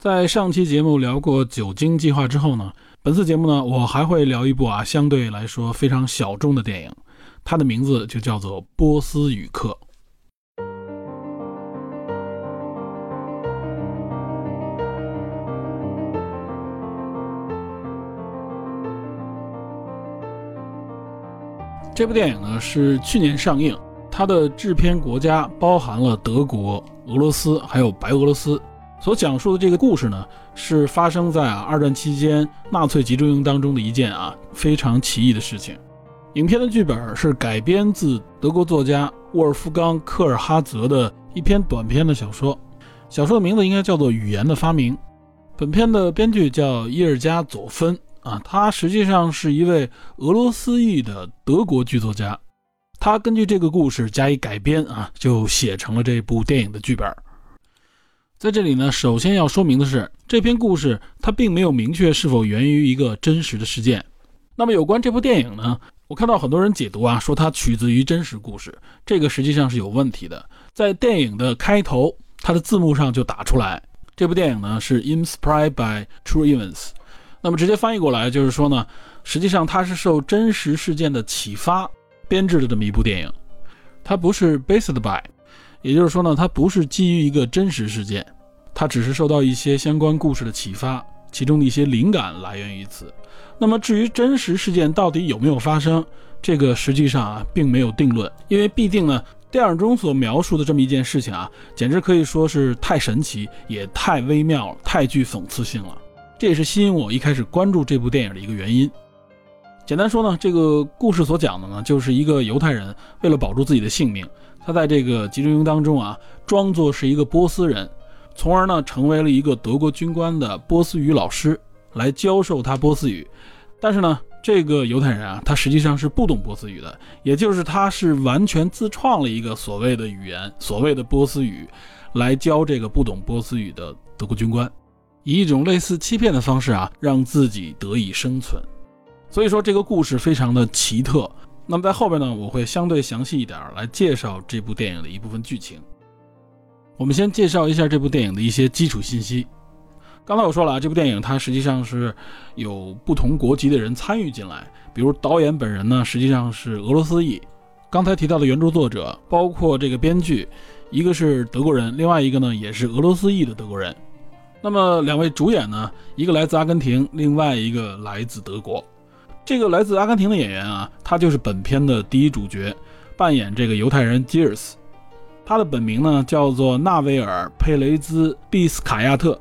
在上期节目聊过酒精计划之后呢，本次节目呢，我还会聊一部啊相对来说非常小众的电影，它的名字就叫做《波斯语课》。这部电影呢是去年上映，它的制片国家包含了德国、俄罗斯还有白俄罗斯。所讲述的这个故事呢，是发生在啊二战期间纳粹集中营当中的一件啊非常奇异的事情。影片的剧本是改编自德国作家沃尔夫冈·科尔哈泽的一篇短篇的小说，小说的名字应该叫做《语言的发明》。本片的编剧叫伊尔加·佐芬啊，他实际上是一位俄罗斯裔的德国剧作家。他根据这个故事加以改编啊，就写成了这部电影的剧本。在这里呢，首先要说明的是，这篇故事它并没有明确是否源于一个真实的事件。那么有关这部电影呢，我看到很多人解读啊，说它取自于真实故事，这个实际上是有问题的。在电影的开头，它的字幕上就打出来，这部电影呢是 inspired by true events。那么直接翻译过来就是说呢，实际上它是受真实事件的启发编制的这么一部电影，它不是 based by。也就是说呢，它不是基于一个真实事件，它只是受到一些相关故事的启发，其中的一些灵感来源于此。那么至于真实事件到底有没有发生，这个实际上啊并没有定论，因为毕竟呢，电影中所描述的这么一件事情啊，简直可以说是太神奇，也太微妙，太具讽刺性了。这也是吸引我一开始关注这部电影的一个原因。简单说呢，这个故事所讲的呢，就是一个犹太人为了保住自己的性命。他在这个集中营当中啊，装作是一个波斯人，从而呢成为了一个德国军官的波斯语老师，来教授他波斯语。但是呢，这个犹太人啊，他实际上是不懂波斯语的，也就是他是完全自创了一个所谓的语言，所谓的波斯语，来教这个不懂波斯语的德国军官，以一种类似欺骗的方式啊，让自己得以生存。所以说，这个故事非常的奇特。那么在后边呢，我会相对详细一点来介绍这部电影的一部分剧情。我们先介绍一下这部电影的一些基础信息。刚才我说了啊，这部电影它实际上是有不同国籍的人参与进来，比如导演本人呢实际上是俄罗斯裔。刚才提到的原著作者，包括这个编剧，一个是德国人，另外一个呢也是俄罗斯裔的德国人。那么两位主演呢，一个来自阿根廷，另外一个来自德国。这个来自阿根廷的演员啊，他就是本片的第一主角，扮演这个犹太人吉尔斯。他的本名呢叫做纳维尔·佩雷兹·毕斯卡亚特，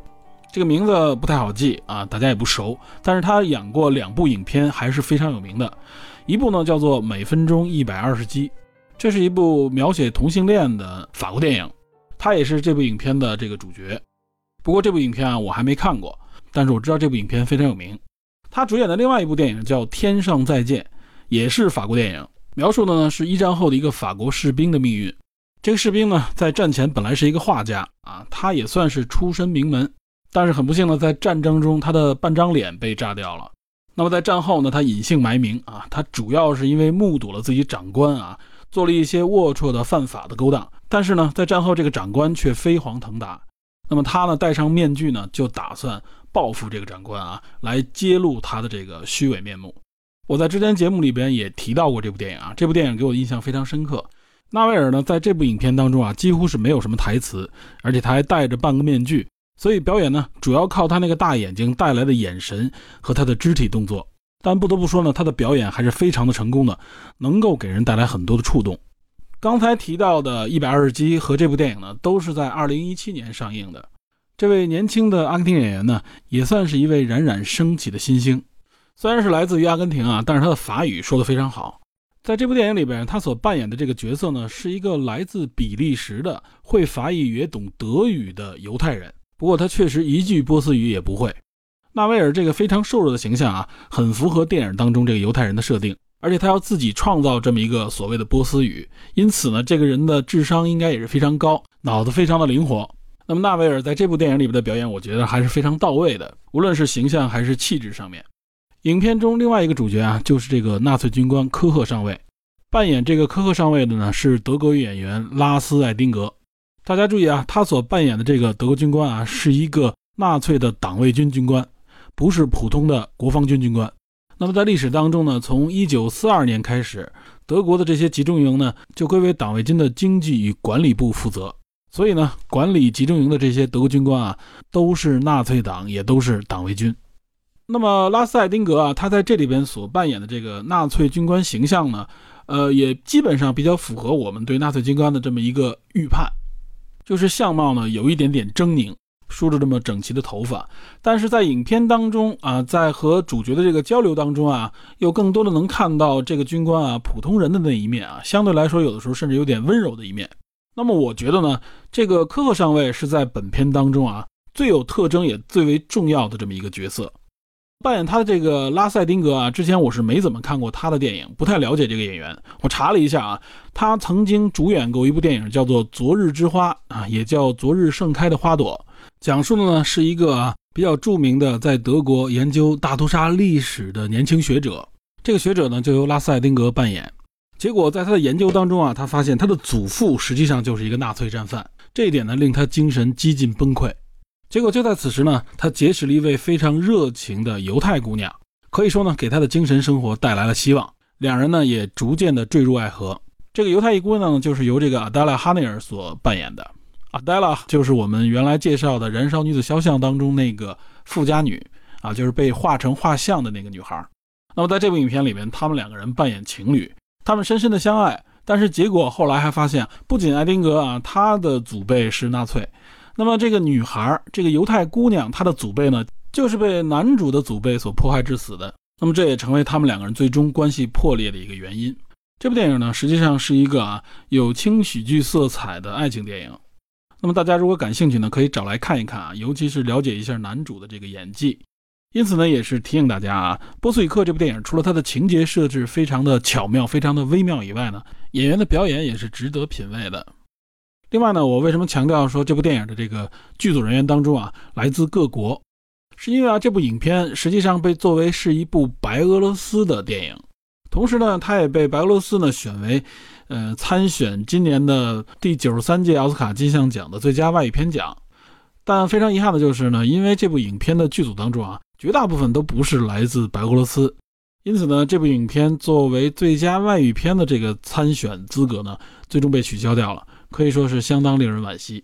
这个名字不太好记啊，大家也不熟。但是他演过两部影片，还是非常有名的。一部呢叫做《每分钟一百二十击》，这是一部描写同性恋的法国电影，他也是这部影片的这个主角。不过这部影片啊我还没看过，但是我知道这部影片非常有名。他主演的另外一部电影叫《天上再见》，也是法国电影，描述的呢是一战后的一个法国士兵的命运。这个士兵呢，在战前本来是一个画家啊，他也算是出身名门，但是很不幸呢，在战争中他的半张脸被炸掉了。那么在战后呢，他隐姓埋名啊，他主要是因为目睹了自己长官啊做了一些龌龊的犯法的勾当，但是呢，在战后这个长官却飞黄腾达。那么他呢，戴上面具呢，就打算。报复这个长官啊，来揭露他的这个虚伪面目。我在之前节目里边也提到过这部电影啊，这部电影给我印象非常深刻。纳维尔呢，在这部影片当中啊，几乎是没有什么台词，而且他还戴着半个面具，所以表演呢，主要靠他那个大眼睛带来的眼神和他的肢体动作。但不得不说呢，他的表演还是非常的成功的，能够给人带来很多的触动。刚才提到的《一百二十击》和这部电影呢，都是在二零一七年上映的。这位年轻的阿根廷演员呢，也算是一位冉冉升起的新星。虽然是来自于阿根廷啊，但是他的法语说得非常好。在这部电影里边，他所扮演的这个角色呢，是一个来自比利时的会法语也懂德语的犹太人。不过他确实一句波斯语也不会。纳维尔这个非常瘦弱的形象啊，很符合电影当中这个犹太人的设定。而且他要自己创造这么一个所谓的波斯语，因此呢，这个人的智商应该也是非常高，脑子非常的灵活。那么纳维尔在这部电影里边的表演，我觉得还是非常到位的，无论是形象还是气质上面。影片中另外一个主角啊，就是这个纳粹军官科赫上尉，扮演这个科赫上尉的呢是德国演员拉斯艾丁格。大家注意啊，他所扮演的这个德国军官啊，是一个纳粹的党卫军军官，不是普通的国防军军官。那么在历史当中呢，从一九四二年开始，德国的这些集中营呢就归为党卫军的经济与管理部负责。所以呢，管理集中营的这些德国军官啊，都是纳粹党，也都是党卫军。那么拉斯艾丁格啊，他在这里边所扮演的这个纳粹军官形象呢，呃，也基本上比较符合我们对纳粹军官的这么一个预判，就是相貌呢有一点点狰狞。梳着这么整齐的头发，但是在影片当中啊，在和主角的这个交流当中啊，又更多的能看到这个军官啊普通人的那一面啊，相对来说有的时候甚至有点温柔的一面。那么我觉得呢，这个科赫上尉是在本片当中啊最有特征也最为重要的这么一个角色。扮演他的这个拉塞丁格啊，之前我是没怎么看过他的电影，不太了解这个演员。我查了一下啊，他曾经主演过一部电影，叫做《昨日之花》啊，也叫《昨日盛开的花朵》。讲述的呢是一个比较著名的在德国研究大屠杀历史的年轻学者，这个学者呢就由拉塞丁格扮演。结果在他的研究当中啊，他发现他的祖父实际上就是一个纳粹战犯，这一点呢令他精神几近崩溃。结果就在此时呢，他结识了一位非常热情的犹太姑娘，可以说呢给他的精神生活带来了希望。两人呢也逐渐的坠入爱河。这个犹太姑娘呢就是由这个阿黛拉哈内尔所扮演的。阿黛拉就是我们原来介绍的《燃烧女子肖像》当中那个富家女啊，就是被画成画像的那个女孩。那么在这部影片里面，他们两个人扮演情侣，他们深深的相爱。但是结果后来还发现，不仅艾丁格啊，他的祖辈是纳粹，那么这个女孩，这个犹太姑娘，她的祖辈呢，就是被男主的祖辈所迫害致死的。那么这也成为他们两个人最终关系破裂的一个原因。这部电影呢，实际上是一个啊有轻喜剧色彩的爱情电影。那么大家如果感兴趣呢，可以找来看一看啊，尤其是了解一下男主的这个演技。因此呢，也是提醒大家啊，《波斯语课》这部电影除了它的情节设置非常的巧妙、非常的微妙以外呢，演员的表演也是值得品味的。另外呢，我为什么强调说这部电影的这个剧组人员当中啊，来自各国，是因为啊，这部影片实际上被作为是一部白俄罗斯的电影，同时呢，它也被白俄罗斯呢选为。呃，参选今年的第九十三届奥斯卡金像奖的最佳外语片奖，但非常遗憾的就是呢，因为这部影片的剧组当中啊，绝大部分都不是来自白俄罗斯，因此呢，这部影片作为最佳外语片的这个参选资格呢，最终被取消掉了，可以说是相当令人惋惜。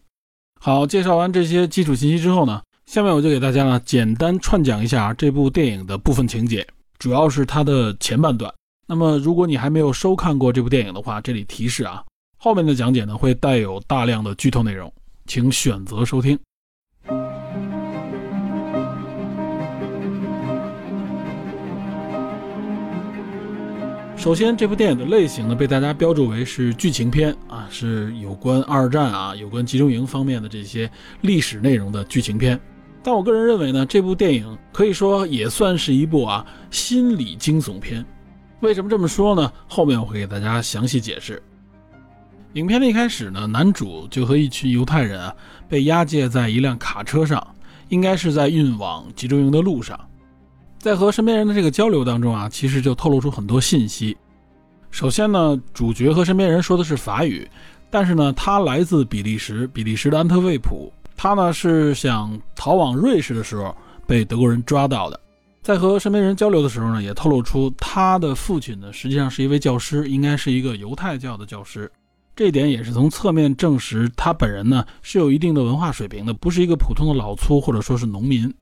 好，介绍完这些基础信息之后呢，下面我就给大家呢简单串讲一下这部电影的部分情节，主要是它的前半段。那么，如果你还没有收看过这部电影的话，这里提示啊，后面的讲解呢会带有大量的剧透内容，请选择收听。首先，这部电影的类型呢被大家标注为是剧情片啊，是有关二战啊、有关集中营方面的这些历史内容的剧情片。但我个人认为呢，这部电影可以说也算是一部啊心理惊悚片。为什么这么说呢？后面我会给大家详细解释。影片的一开始呢，男主就和一群犹太人啊被押解在一辆卡车上，应该是在运往集中营的路上。在和身边人的这个交流当中啊，其实就透露出很多信息。首先呢，主角和身边人说的是法语，但是呢，他来自比利时，比利时的安特卫普。他呢是想逃往瑞士的时候被德国人抓到的。在和身边人交流的时候呢，也透露出他的父亲呢，实际上是一位教师，应该是一个犹太教的教师。这一点也是从侧面证实他本人呢是有一定的文化水平的，不是一个普通的老粗或者说是农民。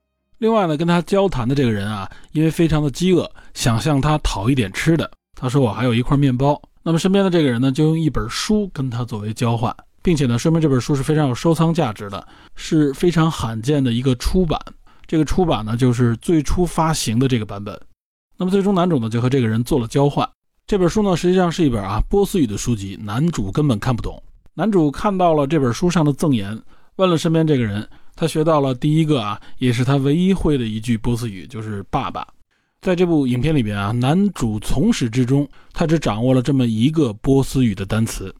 另外呢，跟他交谈的这个人啊，因为非常的饥饿，想向他讨一点吃的。他说我还有一块面包。那么身边的这个人呢，就用一本书跟他作为交换，并且呢，说明这本书是非常有收藏价值的，是非常罕见的一个出版。这个出版呢，就是最初发行的这个版本。那么最终男主呢，就和这个人做了交换。这本书呢，实际上是一本啊波斯语的书籍，男主根本看不懂。男主看到了这本书上的赠言，问了身边这个人，他学到了第一个啊，也是他唯一会的一句波斯语，就是“爸爸”。在这部影片里边啊，男主从始至终他只掌握了这么一个波斯语的单词。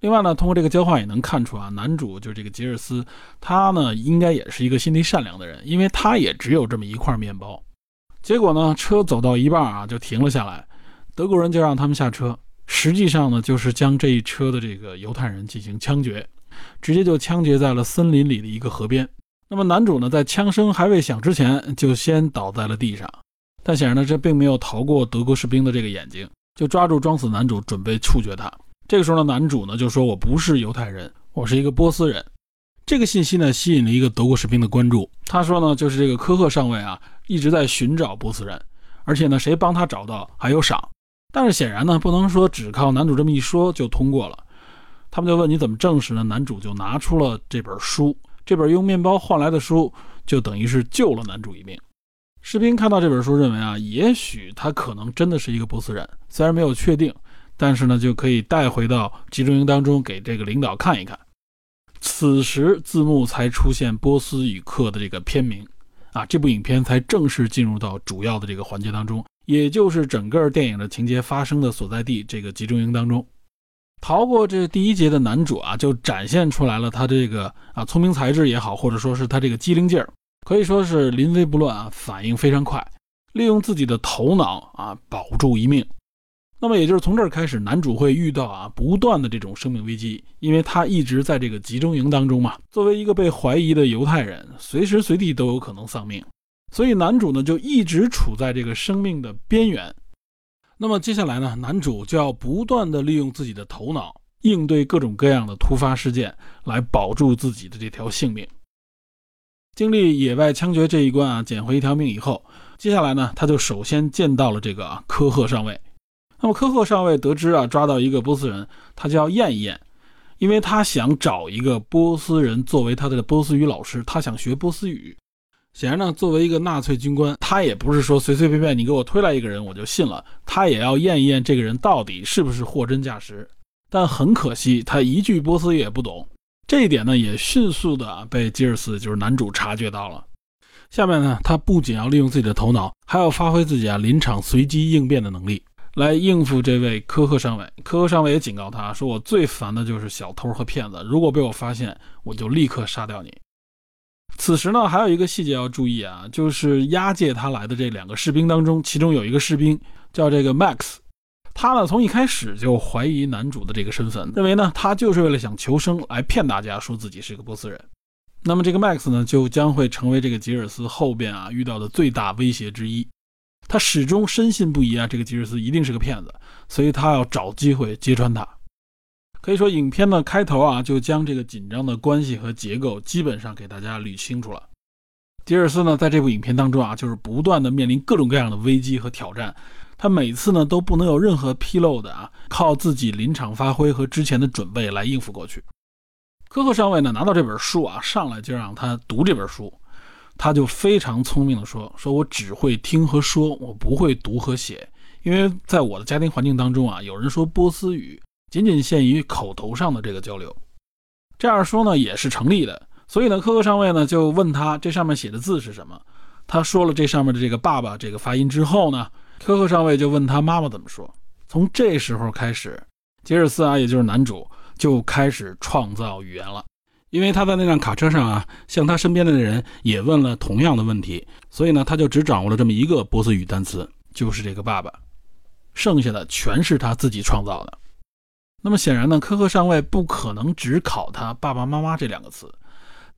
另外呢，通过这个交换也能看出啊，男主就是这个吉尔斯，他呢应该也是一个心地善良的人，因为他也只有这么一块面包。结果呢，车走到一半啊就停了下来，德国人就让他们下车，实际上呢就是将这一车的这个犹太人进行枪决，直接就枪决在了森林里的一个河边。那么男主呢，在枪声还未响之前就先倒在了地上，但显然呢这并没有逃过德国士兵的这个眼睛，就抓住装死男主准备处决他。这个时候呢，男主呢就说：“我不是犹太人，我是一个波斯人。”这个信息呢吸引了一个德国士兵的关注。他说呢，就是这个科赫上尉啊一直在寻找波斯人，而且呢谁帮他找到还有赏。但是显然呢不能说只靠男主这么一说就通过了。他们就问你怎么证实呢？男主就拿出了这本书，这本用面包换来的书就等于是救了男主一命。士兵看到这本书，认为啊也许他可能真的是一个波斯人，虽然没有确定。但是呢，就可以带回到集中营当中给这个领导看一看。此时字幕才出现波斯语课的这个片名，啊，这部影片才正式进入到主要的这个环节当中，也就是整个电影的情节发生的所在地这个集中营当中。逃过这第一节的男主啊，就展现出来了他这个啊聪明才智也好，或者说是他这个机灵劲儿，可以说是临危不乱啊，反应非常快，利用自己的头脑啊保住一命。那么也就是从这儿开始，男主会遇到啊不断的这种生命危机，因为他一直在这个集中营当中嘛。作为一个被怀疑的犹太人，随时随地都有可能丧命，所以男主呢就一直处在这个生命的边缘。那么接下来呢，男主就要不断的利用自己的头脑，应对各种各样的突发事件，来保住自己的这条性命。经历野外枪决这一关啊，捡回一条命以后，接下来呢，他就首先见到了这个科赫上尉。那么科赫上尉得知啊，抓到一个波斯人，他就要验一验，因为他想找一个波斯人作为他的波斯语老师，他想学波斯语。显然呢，作为一个纳粹军官，他也不是说随随便便你给我推来一个人我就信了，他也要验一验这个人到底是不是货真价实。但很可惜，他一句波斯语也不懂，这一点呢也迅速的被吉尔斯就是男主察觉到了。下面呢，他不仅要利用自己的头脑，还要发挥自己啊临场随机应变的能力。来应付这位科赫上尉，科赫上尉也警告他说：“我最烦的就是小偷和骗子，如果被我发现，我就立刻杀掉你。”此时呢，还有一个细节要注意啊，就是押解他来的这两个士兵当中，其中有一个士兵叫这个 Max，他呢从一开始就怀疑男主的这个身份，认为呢他就是为了想求生来骗大家说自己是个波斯人。那么这个 Max 呢，就将会成为这个吉尔斯后边啊遇到的最大威胁之一。他始终深信不疑啊，这个吉尔斯一定是个骗子，所以他要找机会揭穿他。可以说，影片的开头啊，就将这个紧张的关系和结构基本上给大家捋清楚了。迪尔斯呢，在这部影片当中啊，就是不断的面临各种各样的危机和挑战，他每次呢都不能有任何纰漏的啊，靠自己临场发挥和之前的准备来应付过去。科赫上尉呢，拿到这本书啊，上来就让他读这本书。他就非常聪明的说：“说我只会听和说，我不会读和写，因为在我的家庭环境当中啊，有人说波斯语仅仅限于口头上的这个交流，这样说呢也是成立的。所以呢，科克上尉呢就问他这上面写的字是什么，他说了这上面的这个爸爸这个发音之后呢，科克上尉就问他妈妈怎么说。从这时候开始，杰尔斯啊，也就是男主就开始创造语言了。”因为他在那辆卡车上啊，向他身边的人也问了同样的问题，所以呢，他就只掌握了这么一个波斯语单词，就是这个爸爸，剩下的全是他自己创造的。那么显然呢，科赫上尉不可能只考他爸爸妈妈这两个词，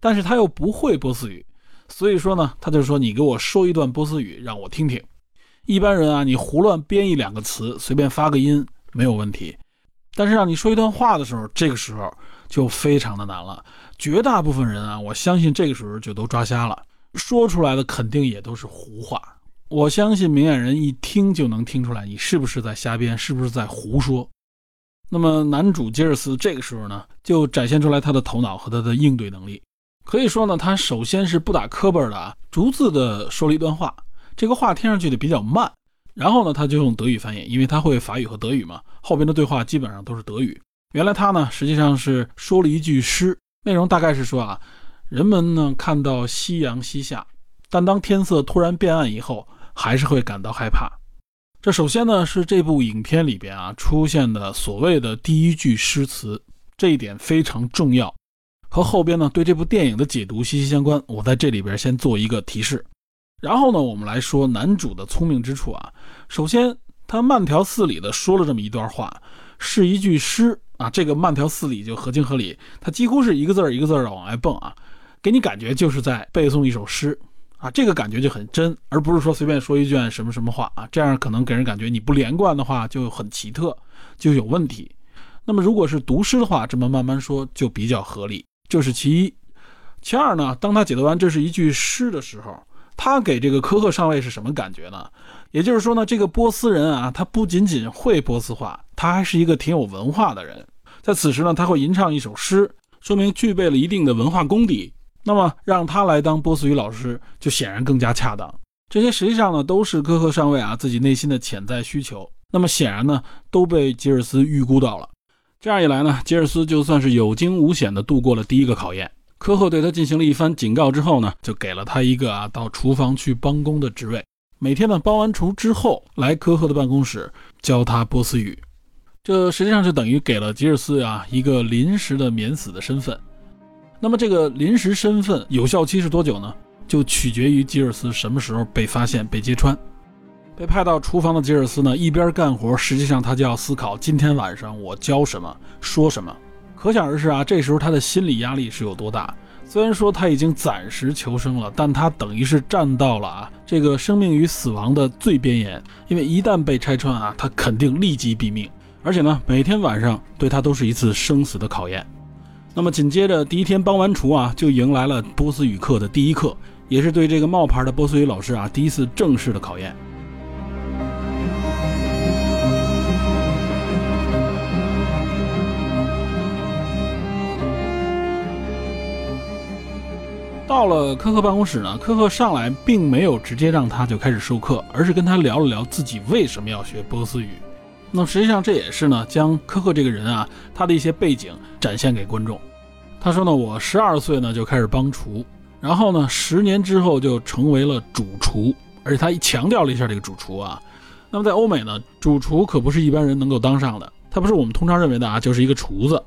但是他又不会波斯语，所以说呢，他就说你给我说一段波斯语让我听听。一般人啊，你胡乱编一两个词，随便发个音没有问题，但是让你说一段话的时候，这个时候就非常的难了。绝大部分人啊，我相信这个时候就都抓瞎了，说出来的肯定也都是胡话。我相信明眼人一听就能听出来，你是不是在瞎编，是不是在胡说。那么男主吉尔斯这个时候呢，就展现出来他的头脑和他的应对能力。可以说呢，他首先是不打磕巴的啊，逐字的说了一段话，这个话听上去的比较慢。然后呢，他就用德语翻译，因为他会法语和德语嘛，后边的对话基本上都是德语。原来他呢，实际上是说了一句诗。内容大概是说啊，人们呢看到夕阳西下，但当天色突然变暗以后，还是会感到害怕。这首先呢是这部影片里边啊出现的所谓的第一句诗词，这一点非常重要，和后边呢对这部电影的解读息息相关。我在这里边先做一个提示，然后呢我们来说男主的聪明之处啊。首先他慢条斯理的说了这么一段话，是一句诗啊，这个慢条斯理就合情合理，他几乎是一个字儿一个字儿的往外蹦啊，给你感觉就是在背诵一首诗。啊，这个感觉就很真，而不是说随便说一句什么什么话啊，这样可能给人感觉你不连贯的话就很奇特，就有问题。那么如果是读诗的话，这么慢慢说就比较合理，这是其一。其二呢，当他解读完这是一句诗的时候，他给这个科赫上尉是什么感觉呢？也就是说呢，这个波斯人啊，他不仅仅会波斯话，他还是一个挺有文化的人。在此时呢，他会吟唱一首诗，说明具备了一定的文化功底。那么让他来当波斯语老师，就显然更加恰当。这些实际上呢，都是科赫上尉啊自己内心的潜在需求。那么显然呢，都被吉尔斯预估到了。这样一来呢，吉尔斯就算是有惊无险的度过了第一个考验。科赫对他进行了一番警告之后呢，就给了他一个啊到厨房去帮工的职位。每天呢，帮完厨之后，来科赫的办公室教他波斯语。这实际上就等于给了吉尔斯啊一个临时的免死的身份。那么这个临时身份有效期是多久呢？就取决于吉尔斯什么时候被发现、被揭穿。被派到厨房的吉尔斯呢，一边干活，实际上他就要思考今天晚上我教什么、说什么。可想而知啊，这时候他的心理压力是有多大。虽然说他已经暂时求生了，但他等于是站到了啊这个生命与死亡的最边沿。因为一旦被拆穿啊，他肯定立即毙命。而且呢，每天晚上对他都是一次生死的考验。那么紧接着第一天帮完厨啊，就迎来了波斯语课的第一课，也是对这个冒牌的波斯语老师啊第一次正式的考验。到了科赫办公室呢，科赫上来并没有直接让他就开始授课，而是跟他聊了聊自己为什么要学波斯语。那么实际上这也是呢，将科赫这个人啊，他的一些背景展现给观众。他说呢，我十二岁呢就开始帮厨，然后呢，十年之后就成为了主厨，而且他强调了一下这个主厨啊。那么在欧美呢，主厨可不是一般人能够当上的，他不是我们通常认为的啊，就是一个厨子。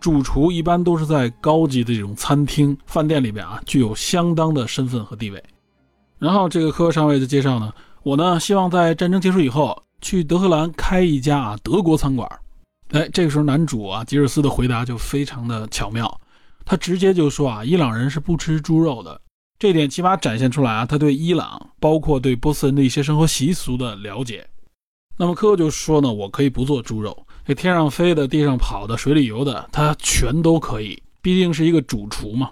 主厨一般都是在高级的这种餐厅、饭店里边啊，具有相当的身份和地位。然后这个科上尉的介绍呢，我呢希望在战争结束以后。去德黑兰开一家啊德国餐馆，哎，这个时候男主啊吉尔斯的回答就非常的巧妙，他直接就说啊伊朗人是不吃猪肉的，这点起码展现出来啊他对伊朗包括对波斯人的一些生活习俗的了解。那么科赫就说呢，我可以不做猪肉，这天上飞的、地上跑的、水里游的，他全都可以，毕竟是一个主厨嘛。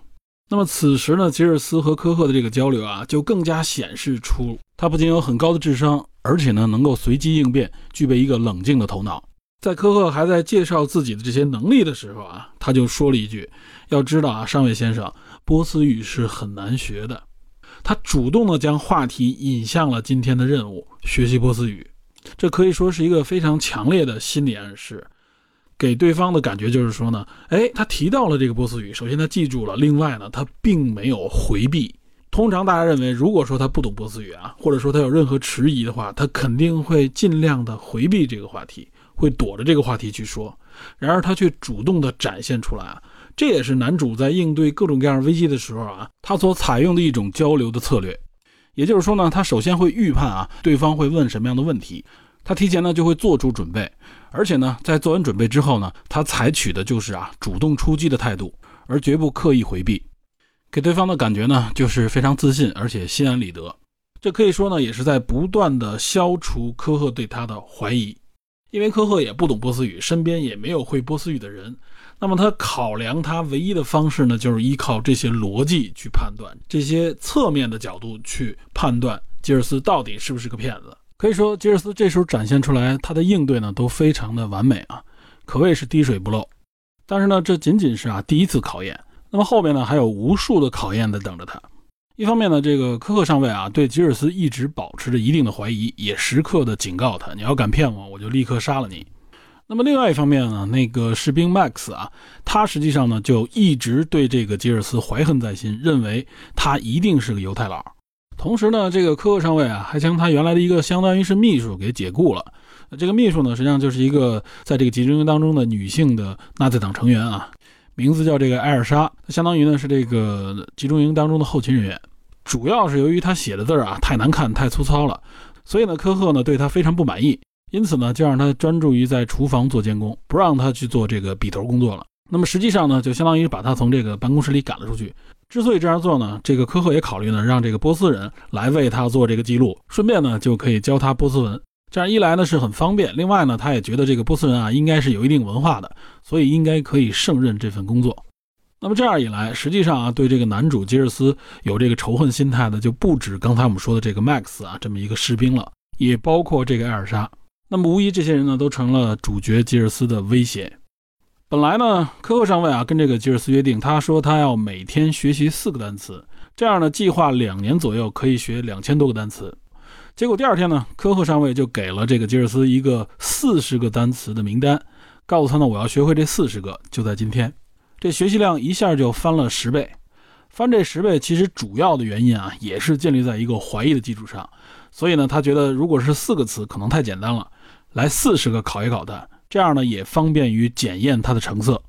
那么此时呢，吉尔斯和科赫的这个交流啊，就更加显示出他不仅有很高的智商，而且呢能够随机应变，具备一个冷静的头脑。在科赫还在介绍自己的这些能力的时候啊，他就说了一句：“要知道啊，上尉先生，波斯语是很难学的。”他主动的将话题引向了今天的任务——学习波斯语。这可以说是一个非常强烈的心理暗示。给对方的感觉就是说呢，哎，他提到了这个波斯语，首先他记住了，另外呢，他并没有回避。通常大家认为，如果说他不懂波斯语啊，或者说他有任何迟疑的话，他肯定会尽量的回避这个话题，会躲着这个话题去说。然而他却主动的展现出来啊，这也是男主在应对各种各样危机的时候啊，他所采用的一种交流的策略。也就是说呢，他首先会预判啊，对方会问什么样的问题。他提前呢就会做出准备，而且呢，在做完准备之后呢，他采取的就是啊主动出击的态度，而绝不刻意回避，给对方的感觉呢就是非常自信，而且心安理得。这可以说呢也是在不断的消除科赫对他的怀疑，因为科赫也不懂波斯语，身边也没有会波斯语的人。那么他考量他唯一的方式呢，就是依靠这些逻辑去判断，这些侧面的角度去判断吉尔斯到底是不是个骗子。可以说，吉尔斯这时候展现出来他的应对呢，都非常的完美啊，可谓是滴水不漏。但是呢，这仅仅是啊第一次考验，那么后面呢还有无数的考验在等着他。一方面呢，这个科克上尉啊对吉尔斯一直保持着一定的怀疑，也时刻的警告他：你要敢骗我，我就立刻杀了你。那么另外一方面呢，那个士兵 Max 啊，他实际上呢就一直对这个吉尔斯怀恨在心，认为他一定是个犹太佬。同时呢，这个科克上尉啊，还将他原来的一个相当于是秘书给解雇了。这个秘书呢，实际上就是一个在这个集中营当中的女性的纳粹党成员啊，名字叫这个艾尔莎，相当于呢是这个集中营当中的后勤人员。主要是由于他写的字啊太难看、太粗糙了，所以呢，科赫呢对他非常不满意，因此呢就让他专注于在厨房做监工，不让他去做这个笔头工作了。那么实际上呢，就相当于把他从这个办公室里赶了出去。之所以这样做呢，这个科赫也考虑呢，让这个波斯人来为他做这个记录，顺便呢就可以教他波斯文。这样一来呢是很方便，另外呢他也觉得这个波斯人啊应该是有一定文化的，所以应该可以胜任这份工作。那么这样一来，实际上啊对这个男主吉尔斯有这个仇恨心态的就不止刚才我们说的这个 Max 啊这么一个士兵了，也包括这个艾尔莎。那么无疑这些人呢都成了主角吉尔斯的威胁。本来呢科赫上尉啊跟这个吉尔斯约定，他说他要每天学习四个单词，这样呢计划两年左右可以学两千多个单词。结果第二天呢，科赫上尉就给了这个吉尔斯一个四十个单词的名单，告诉他呢，我要学会这四十个，就在今天。这学习量一下就翻了十倍。翻这十倍，其实主要的原因啊，也是建立在一个怀疑的基础上。所以呢，他觉得如果是四个词，可能太简单了，来四十个考一考他，这样呢也方便于检验他的成色。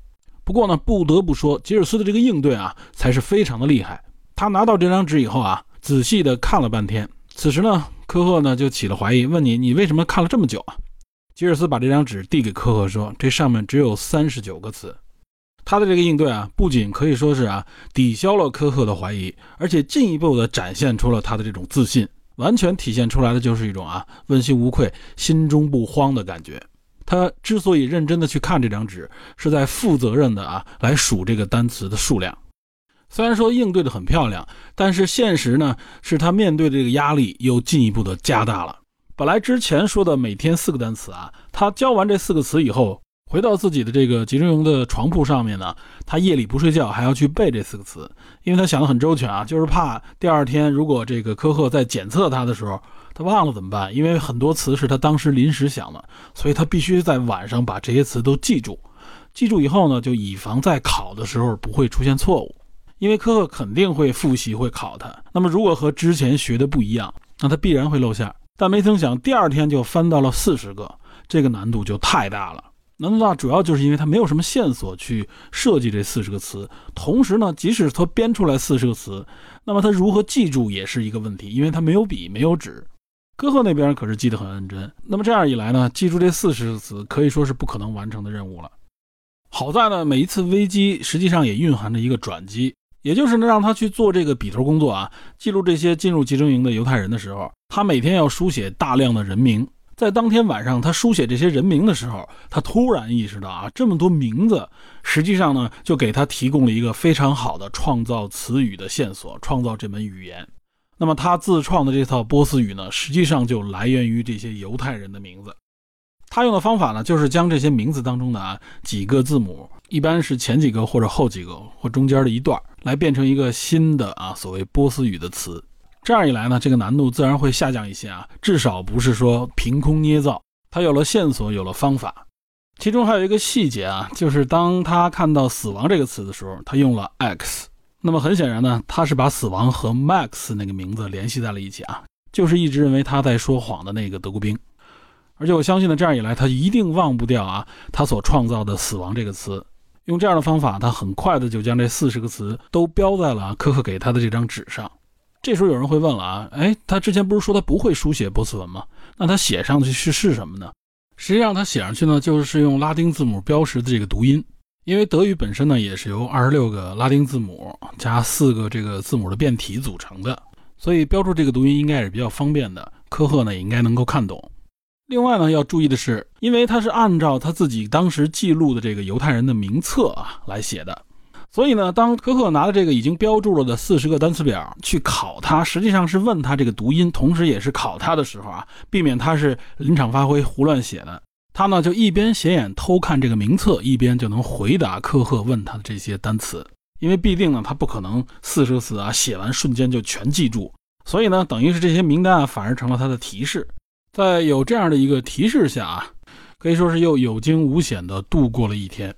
不过呢，不得不说，吉尔斯的这个应对啊，才是非常的厉害。他拿到这张纸以后啊，仔细的看了半天。此时呢。科赫呢就起了怀疑，问你你为什么看了这么久啊？吉尔斯把这张纸递给科赫说：“这上面只有三十九个词。”他的这个应对啊，不仅可以说是啊抵消了科赫的怀疑，而且进一步的展现出了他的这种自信，完全体现出来的就是一种啊问心无愧、心中不慌的感觉。他之所以认真的去看这张纸，是在负责任的啊来数这个单词的数量。虽然说应对的很漂亮，但是现实呢，是他面对的这个压力又进一步的加大了。本来之前说的每天四个单词啊，他教完这四个词以后，回到自己的这个集中营的床铺上面呢，他夜里不睡觉还要去背这四个词，因为他想的很周全啊，就是怕第二天如果这个科赫在检测他的时候，他忘了怎么办？因为很多词是他当时临时想的，所以他必须在晚上把这些词都记住，记住以后呢，就以防在考的时候不会出现错误。因为科赫肯定会复习会考他，那么如果和之前学的不一样，那他必然会露馅。但没曾想第二天就翻到了四十个，这个难度就太大了。难度大主要就是因为他没有什么线索去设计这四十个词，同时呢，即使他编出来四十个词，那么他如何记住也是一个问题，因为他没有笔没有纸。科赫那边可是记得很认真，那么这样一来呢，记住这四十个词可以说是不可能完成的任务了。好在呢，每一次危机实际上也蕴含着一个转机。也就是呢，让他去做这个笔头工作啊，记录这些进入集中营的犹太人的时候，他每天要书写大量的人名。在当天晚上，他书写这些人名的时候，他突然意识到啊，这么多名字，实际上呢，就给他提供了一个非常好的创造词语的线索，创造这门语言。那么他自创的这套波斯语呢，实际上就来源于这些犹太人的名字。他用的方法呢，就是将这些名字当中的啊几个字母，一般是前几个或者后几个或中间的一段，来变成一个新的啊所谓波斯语的词。这样一来呢，这个难度自然会下降一些啊，至少不是说凭空捏造。他有了线索，有了方法。其中还有一个细节啊，就是当他看到“死亡”这个词的时候，他用了 X。那么很显然呢，他是把死亡和 Max 那个名字联系在了一起啊，就是一直认为他在说谎的那个德国兵。而且我相信呢，这样一来，他一定忘不掉啊，他所创造的“死亡”这个词。用这样的方法，他很快的就将这四十个词都标在了科克给他的这张纸上。这时候有人会问了啊，哎，他之前不是说他不会书写波斯文吗？那他写上去是是什么呢？实际上他写上去呢，就是用拉丁字母标识的这个读音。因为德语本身呢，也是由二十六个拉丁字母加四个这个字母的变体组成的，所以标注这个读音应该也是比较方便的。科赫呢，也应该能够看懂。另外呢，要注意的是，因为他是按照他自己当时记录的这个犹太人的名册啊来写的，所以呢，当科赫拿着这个已经标注了的四十个单词表去考他，实际上是问他这个读音，同时也是考他的时候啊，避免他是临场发挥胡乱写的。他呢就一边斜眼偷看这个名册，一边就能回答科赫问他的这些单词，因为必定呢他不可能四十个词啊写完瞬间就全记住，所以呢，等于是这些名单啊反而成了他的提示。在有这样的一个提示下啊，可以说是又有惊无险的度过了一天。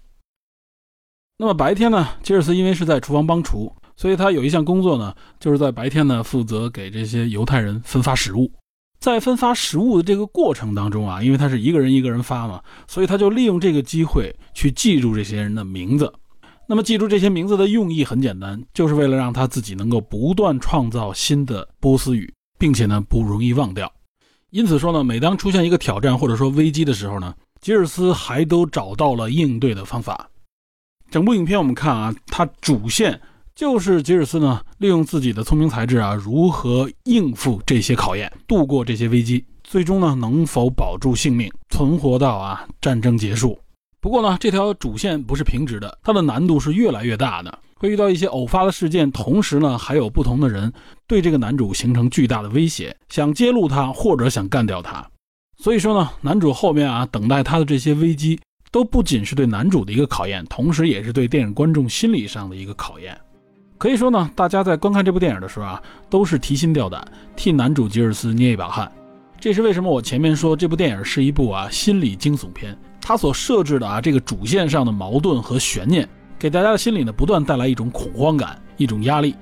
那么白天呢，吉尔斯因为是在厨房帮厨，所以他有一项工作呢，就是在白天呢负责给这些犹太人分发食物。在分发食物的这个过程当中啊，因为他是一个人一个人发嘛，所以他就利用这个机会去记住这些人的名字。那么记住这些名字的用意很简单，就是为了让他自己能够不断创造新的波斯语，并且呢不容易忘掉。因此说呢，每当出现一个挑战或者说危机的时候呢，吉尔斯还都找到了应对的方法。整部影片我们看啊，它主线。就是吉尔斯呢，利用自己的聪明才智啊，如何应付这些考验，度过这些危机，最终呢，能否保住性命，存活到啊战争结束？不过呢，这条主线不是平直的，它的难度是越来越大的，会遇到一些偶发的事件，同时呢，还有不同的人对这个男主形成巨大的威胁，想揭露他或者想干掉他。所以说呢，男主后面啊，等待他的这些危机，都不仅是对男主的一个考验，同时也是对电影观众心理上的一个考验。可以说呢，大家在观看这部电影的时候啊，都是提心吊胆，替男主吉尔斯捏一把汗。这是为什么？我前面说这部电影是一部啊心理惊悚片，它所设置的啊这个主线上的矛盾和悬念，给大家的心理呢不断带来一种恐慌感，一种压力。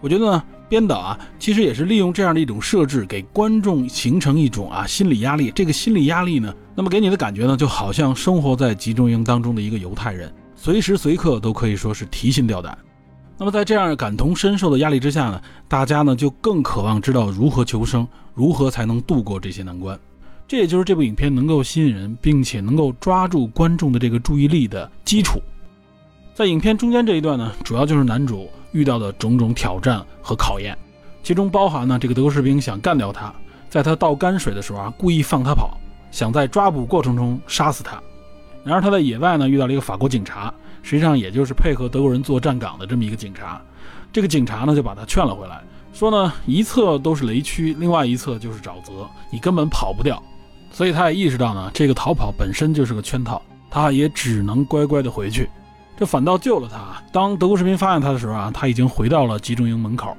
我觉得呢，编导啊其实也是利用这样的一种设置，给观众形成一种啊心理压力。这个心理压力呢，那么给你的感觉呢，就好像生活在集中营当中的一个犹太人，随时随刻都可以说是提心吊胆。那么在这样感同身受的压力之下呢，大家呢就更渴望知道如何求生，如何才能度过这些难关。这也就是这部影片能够吸引人，并且能够抓住观众的这个注意力的基础。在影片中间这一段呢，主要就是男主遇到的种种挑战和考验，其中包含呢这个德国士兵想干掉他，在他倒泔水的时候啊故意放他跑，想在抓捕过程中杀死他。然而他在野外呢遇到了一个法国警察。实际上也就是配合德国人做站岗的这么一个警察，这个警察呢就把他劝了回来，说呢一侧都是雷区，另外一侧就是沼泽，你根本跑不掉。所以他也意识到呢，这个逃跑本身就是个圈套，他也只能乖乖的回去。这反倒救了他。当德国士兵发现他的时候啊，他已经回到了集中营门口。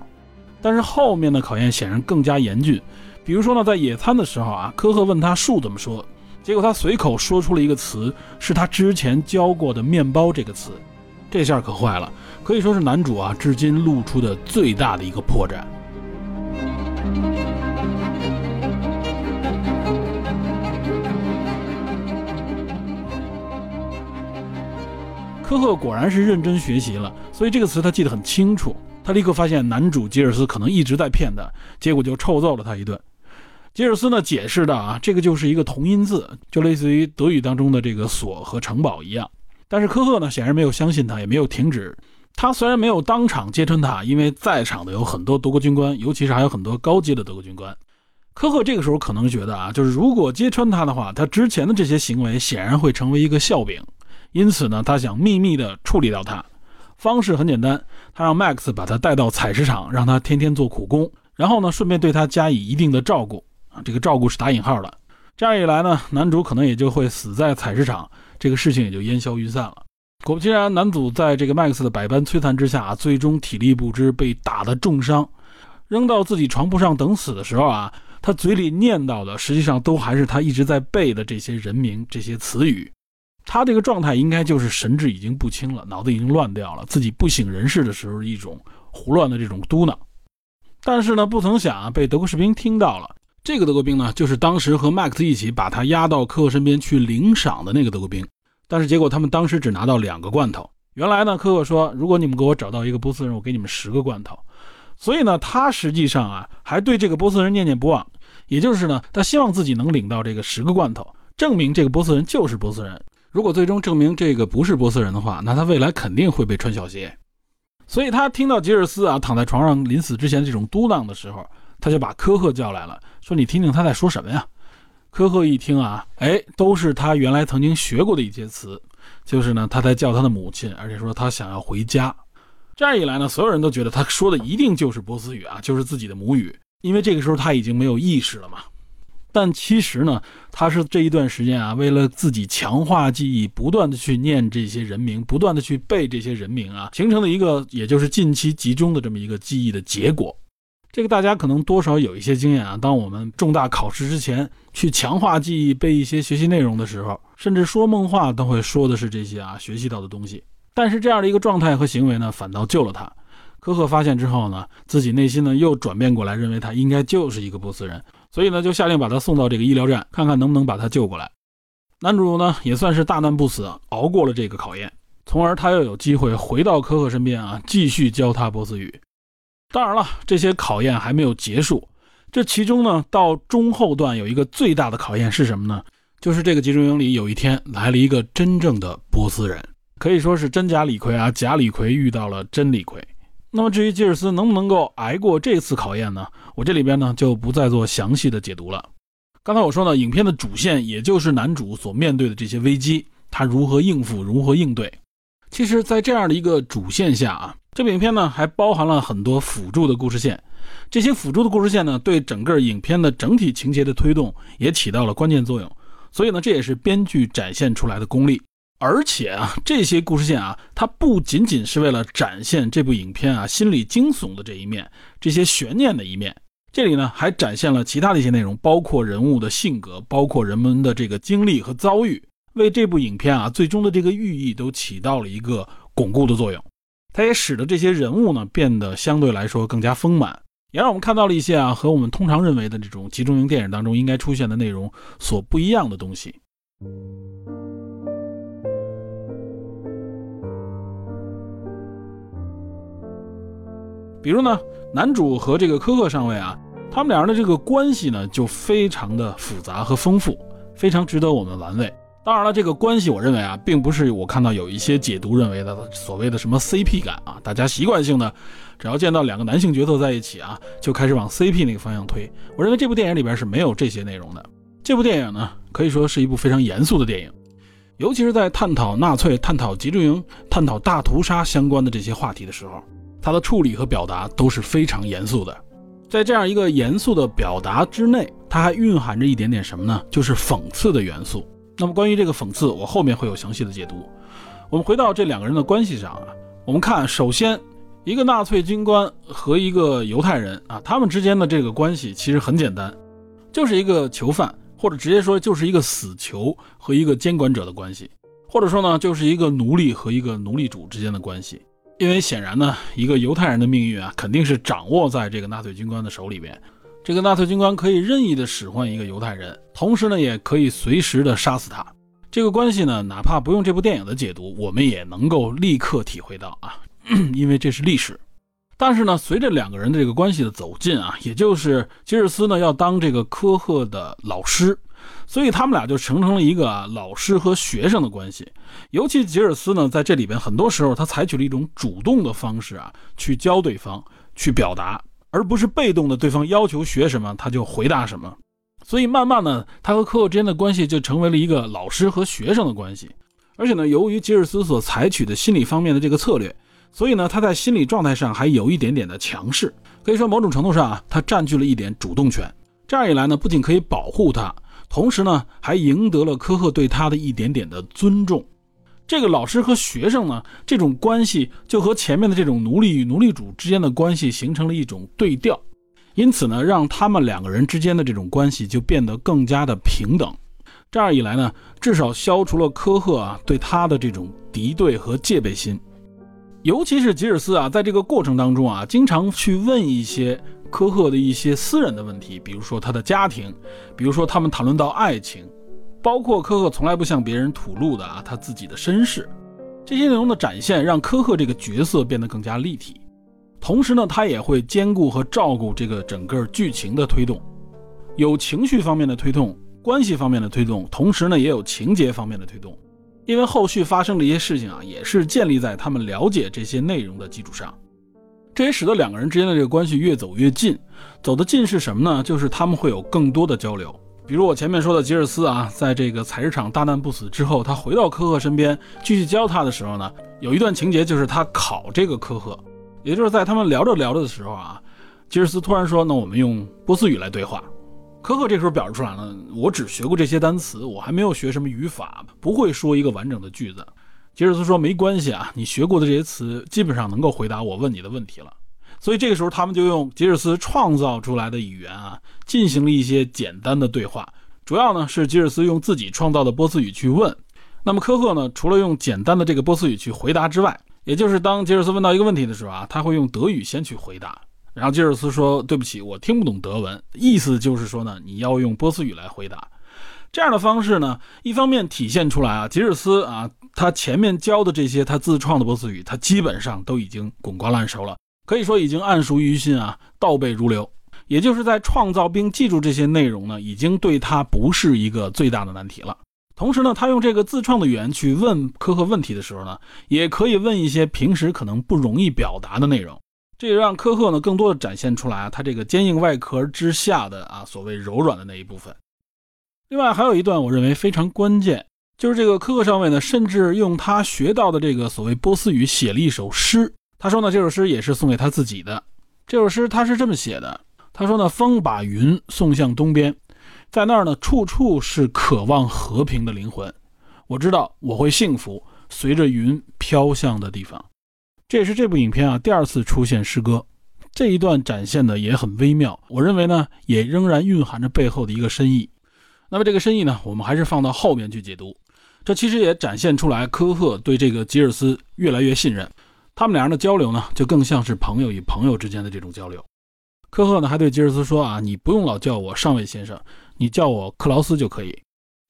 但是后面的考验显然更加严峻，比如说呢，在野餐的时候啊，科赫问他树怎么说。结果他随口说出了一个词，是他之前教过的“面包”这个词，这下可坏了，可以说是男主啊至今露出的最大的一个破绽。科赫果然是认真学习了，所以这个词他记得很清楚。他立刻发现男主吉尔斯可能一直在骗他，结果就臭揍了他一顿。吉尔斯呢解释的啊，这个就是一个同音字，就类似于德语当中的这个锁和城堡一样。但是科赫呢显然没有相信他，也没有停止。他虽然没有当场揭穿他，因为在场的有很多德国军官，尤其是还有很多高阶的德国军官。科赫这个时候可能觉得啊，就是如果揭穿他的话，他之前的这些行为显然会成为一个笑柄。因此呢，他想秘密的处理掉他。方式很简单，他让 Max 把他带到采石场，让他天天做苦工，然后呢，顺便对他加以一定的照顾啊。这个照顾是打引号的，这样一来呢，男主可能也就会死在采石场，这个事情也就烟消云散了。果不其然，男主在这个 Max 的百般摧残之下，最终体力不支，被打得重伤，扔到自己床铺上等死的时候啊，他嘴里念叨的实际上都还是他一直在背的这些人名、这些词语。他这个状态应该就是神志已经不清了，脑子已经乱掉了，自己不省人事的时候一种胡乱的这种嘟囔。但是呢，不曾想啊，被德国士兵听到了。这个德国兵呢，就是当时和 Max 一起把他押到科赫身边去领赏的那个德国兵。但是结果他们当时只拿到两个罐头。原来呢，科赫说，如果你们给我找到一个波斯人，我给你们十个罐头。所以呢，他实际上啊，还对这个波斯人念念不忘。也就是呢，他希望自己能领到这个十个罐头，证明这个波斯人就是波斯人。如果最终证明这个不是波斯人的话，那他未来肯定会被穿小鞋。所以他听到吉尔斯啊躺在床上临死之前这种嘟囔的时候。他就把科赫叫来了，说：“你听听他在说什么呀？”科赫一听啊，哎，都是他原来曾经学过的一些词，就是呢，他在叫他的母亲，而且说他想要回家。这样一来呢，所有人都觉得他说的一定就是波斯语啊，就是自己的母语，因为这个时候他已经没有意识了嘛。但其实呢，他是这一段时间啊，为了自己强化记忆，不断的去念这些人名，不断的去背这些人名啊，形成了一个也就是近期集中的这么一个记忆的结果。这个大家可能多少有一些经验啊。当我们重大考试之前去强化记忆、背一些学习内容的时候，甚至说梦话都会说的是这些啊学习到的东西。但是这样的一个状态和行为呢，反倒救了他。科赫发现之后呢，自己内心呢又转变过来，认为他应该就是一个波斯人，所以呢就下令把他送到这个医疗站，看看能不能把他救过来。男主呢也算是大难不死，熬过了这个考验，从而他又有机会回到科赫身边啊，继续教他波斯语。当然了，这些考验还没有结束，这其中呢到中后段有一个最大的考验是什么呢？就是这个集中营里有一天来了一个真正的波斯人，可以说是真假李逵啊，假李逵遇到了真李逵。那么至于吉尔斯能不能够挨过这次考验呢？我这里边呢就不再做详细的解读了。刚才我说呢，影片的主线也就是男主所面对的这些危机，他如何应付，如何应对。其实，在这样的一个主线下啊，这部影片呢还包含了很多辅助的故事线。这些辅助的故事线呢，对整个影片的整体情节的推动也起到了关键作用。所以呢，这也是编剧展现出来的功力。而且啊，这些故事线啊，它不仅仅是为了展现这部影片啊心理惊悚的这一面，这些悬念的一面。这里呢，还展现了其他的一些内容，包括人物的性格，包括人们的这个经历和遭遇，为这部影片啊最终的这个寓意都起到了一个巩固的作用。它也使得这些人物呢变得相对来说更加丰满，也让我们看到了一些啊和我们通常认为的这种集中营电影当中应该出现的内容所不一样的东西。比如呢，男主和这个科克上尉啊，他们两人的这个关系呢，就非常的复杂和丰富，非常值得我们玩味。当然了，这个关系我认为啊，并不是我看到有一些解读认为的所谓的什么 CP 感啊，大家习惯性的只要见到两个男性角色在一起啊，就开始往 CP 那个方向推。我认为这部电影里边是没有这些内容的。这部电影呢，可以说是一部非常严肃的电影，尤其是在探讨纳粹、探讨集中营、探讨大屠杀相关的这些话题的时候。他的处理和表达都是非常严肃的，在这样一个严肃的表达之内，它还蕴含着一点点什么呢？就是讽刺的元素。那么关于这个讽刺，我后面会有详细的解读。我们回到这两个人的关系上啊，我们看，首先一个纳粹军官和一个犹太人啊，他们之间的这个关系其实很简单，就是一个囚犯，或者直接说就是一个死囚和一个监管者的关系，或者说呢，就是一个奴隶和一个奴隶主之间的关系。因为显然呢，一个犹太人的命运啊，肯定是掌握在这个纳粹军官的手里边。这个纳粹军官可以任意的使唤一个犹太人，同时呢，也可以随时的杀死他。这个关系呢，哪怕不用这部电影的解读，我们也能够立刻体会到啊，因为这是历史。但是呢，随着两个人的这个关系的走近啊，也就是吉尔斯呢要当这个科赫的老师。所以他们俩就形成了一个老师和学生的关系，尤其吉尔斯呢，在这里边很多时候他采取了一种主动的方式啊，去教对方去表达，而不是被动的对方要求学什么他就回答什么。所以慢慢呢，他和科赫之间的关系就成为了一个老师和学生的关系。而且呢，由于吉尔斯所采取的心理方面的这个策略，所以呢，他在心理状态上还有一点点的强势，可以说某种程度上啊，他占据了一点主动权。这样一来呢，不仅可以保护他。同时呢，还赢得了科赫对他的一点点的尊重。这个老师和学生呢，这种关系就和前面的这种奴隶与奴隶主之间的关系形成了一种对调，因此呢，让他们两个人之间的这种关系就变得更加的平等。这样一来呢，至少消除了科赫啊对他的这种敌对和戒备心。尤其是吉尔斯啊，在这个过程当中啊，经常去问一些。科赫的一些私人的问题，比如说他的家庭，比如说他们谈论到爱情，包括科赫从来不向别人吐露的啊他自己的身世，这些内容的展现让科赫这个角色变得更加立体。同时呢，他也会兼顾和照顾这个整个剧情的推动，有情绪方面的推动，关系方面的推动，同时呢也有情节方面的推动，因为后续发生的一些事情啊，也是建立在他们了解这些内容的基础上。这也使得两个人之间的这个关系越走越近。走得近是什么呢？就是他们会有更多的交流。比如我前面说的吉尔斯啊，在这个采石场大难不死之后，他回到科赫身边继续教他的时候呢，有一段情节就是他考这个科赫，也就是在他们聊着聊着的时候啊，吉尔斯突然说：“那我们用波斯语来对话。”科赫这时候表示出来了：“我只学过这些单词，我还没有学什么语法，不会说一个完整的句子。”吉尔斯说：“没关系啊，你学过的这些词基本上能够回答我问你的问题了。”所以这个时候，他们就用吉尔斯创造出来的语言啊，进行了一些简单的对话。主要呢是吉尔斯用自己创造的波斯语去问。那么科赫呢，除了用简单的这个波斯语去回答之外，也就是当吉尔斯问到一个问题的时候啊，他会用德语先去回答，然后吉尔斯说：“对不起，我听不懂德文。”意思就是说呢，你要用波斯语来回答。这样的方式呢，一方面体现出来啊，吉尔斯啊，他前面教的这些他自创的波斯语，他基本上都已经滚瓜烂熟了，可以说已经暗熟于心啊，倒背如流。也就是在创造并记住这些内容呢，已经对他不是一个最大的难题了。同时呢，他用这个自创的语言去问科赫问题的时候呢，也可以问一些平时可能不容易表达的内容，这也让科赫呢更多的展现出来啊，他这个坚硬外壳之下的啊所谓柔软的那一部分。另外还有一段我认为非常关键，就是这个科赫上尉呢，甚至用他学到的这个所谓波斯语写了一首诗。他说呢，这首诗也是送给他自己的。这首诗他是这么写的：他说呢，风把云送向东边，在那儿呢，处处是渴望和平的灵魂。我知道我会幸福，随着云飘向的地方。这也是这部影片啊第二次出现诗歌，这一段展现的也很微妙。我认为呢，也仍然蕴含着背后的一个深意。那么这个深意呢，我们还是放到后面去解读。这其实也展现出来科赫对这个吉尔斯越来越信任，他们两人的交流呢，就更像是朋友与朋友之间的这种交流。科赫呢还对吉尔斯说啊，你不用老叫我上尉先生，你叫我克劳斯就可以。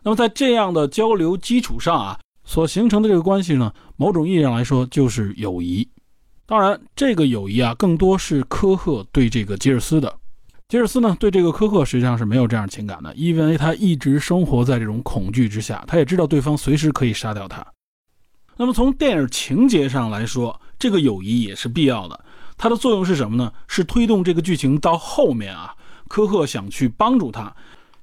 那么在这样的交流基础上啊，所形成的这个关系呢，某种意义上来说就是友谊。当然，这个友谊啊，更多是科赫对这个吉尔斯的。吉尔斯呢，对这个科赫实际上是没有这样情感的，因为他一直生活在这种恐惧之下，他也知道对方随时可以杀掉他。那么从电影情节上来说，这个友谊也是必要的。它的作用是什么呢？是推动这个剧情到后面啊，科赫想去帮助他，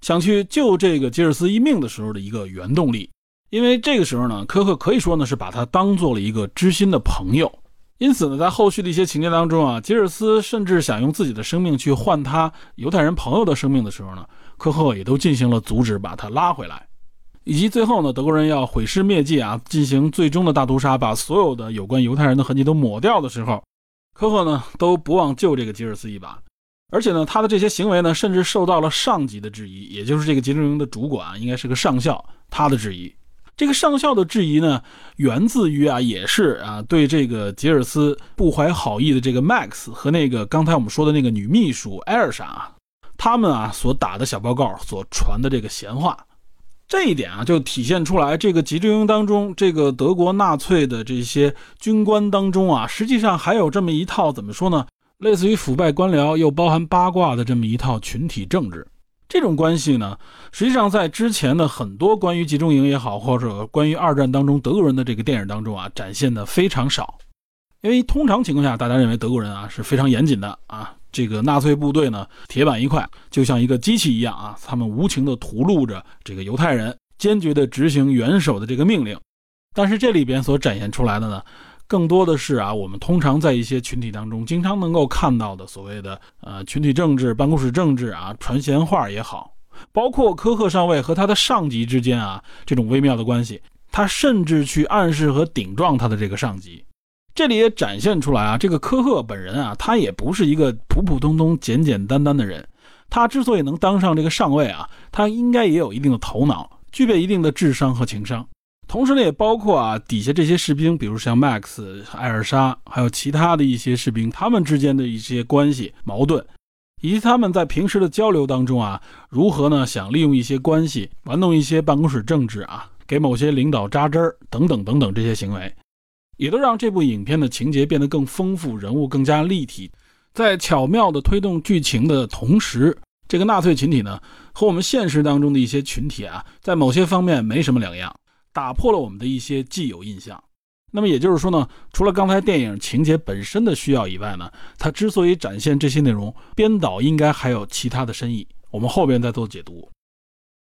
想去救这个吉尔斯一命的时候的一个原动力。因为这个时候呢，科赫可以说呢是把他当做了一个知心的朋友。因此呢，在后续的一些情节当中啊，吉尔斯甚至想用自己的生命去换他犹太人朋友的生命的时候呢，科赫也都进行了阻止，把他拉回来。以及最后呢，德国人要毁尸灭迹啊，进行最终的大屠杀，把所有的有关犹太人的痕迹都抹掉的时候，科赫呢都不忘救这个吉尔斯一把。而且呢，他的这些行为呢，甚至受到了上级的质疑，也就是这个集中营的主管应该是个上校，他的质疑。这个上校的质疑呢，源自于啊，也是啊，对这个吉尔斯不怀好意的这个 Max 和那个刚才我们说的那个女秘书艾尔莎啊，他们啊所打的小报告所传的这个闲话，这一点啊，就体现出来这个集中营当中，这个德国纳粹的这些军官当中啊，实际上还有这么一套怎么说呢，类似于腐败官僚又包含八卦的这么一套群体政治。这种关系呢，实际上在之前的很多关于集中营也好，或者关于二战当中德国人的这个电影当中啊，展现的非常少。因为通常情况下，大家认为德国人啊是非常严谨的啊，这个纳粹部队呢铁板一块，就像一个机器一样啊，他们无情的屠戮着这个犹太人，坚决的执行元首的这个命令。但是这里边所展现出来的呢？更多的是啊，我们通常在一些群体当中经常能够看到的所谓的呃群体政治、办公室政治啊，传闲话也好，包括科赫上尉和他的上级之间啊这种微妙的关系，他甚至去暗示和顶撞他的这个上级，这里也展现出来啊，这个科赫本人啊，他也不是一个普普通通、简简单单的人，他之所以能当上这个上尉啊，他应该也有一定的头脑，具备一定的智商和情商。同时呢，也包括啊底下这些士兵，比如像 Max、艾尔莎，还有其他的一些士兵，他们之间的一些关系矛盾，以及他们在平时的交流当中啊，如何呢想利用一些关系玩弄一些办公室政治啊，给某些领导扎针儿等等等等这些行为，也都让这部影片的情节变得更丰富，人物更加立体，在巧妙的推动剧情的同时，这个纳粹群体呢和我们现实当中的一些群体啊，在某些方面没什么两样。打破了我们的一些既有印象，那么也就是说呢，除了刚才电影情节本身的需要以外呢，它之所以展现这些内容，编导应该还有其他的深意，我们后边再做解读。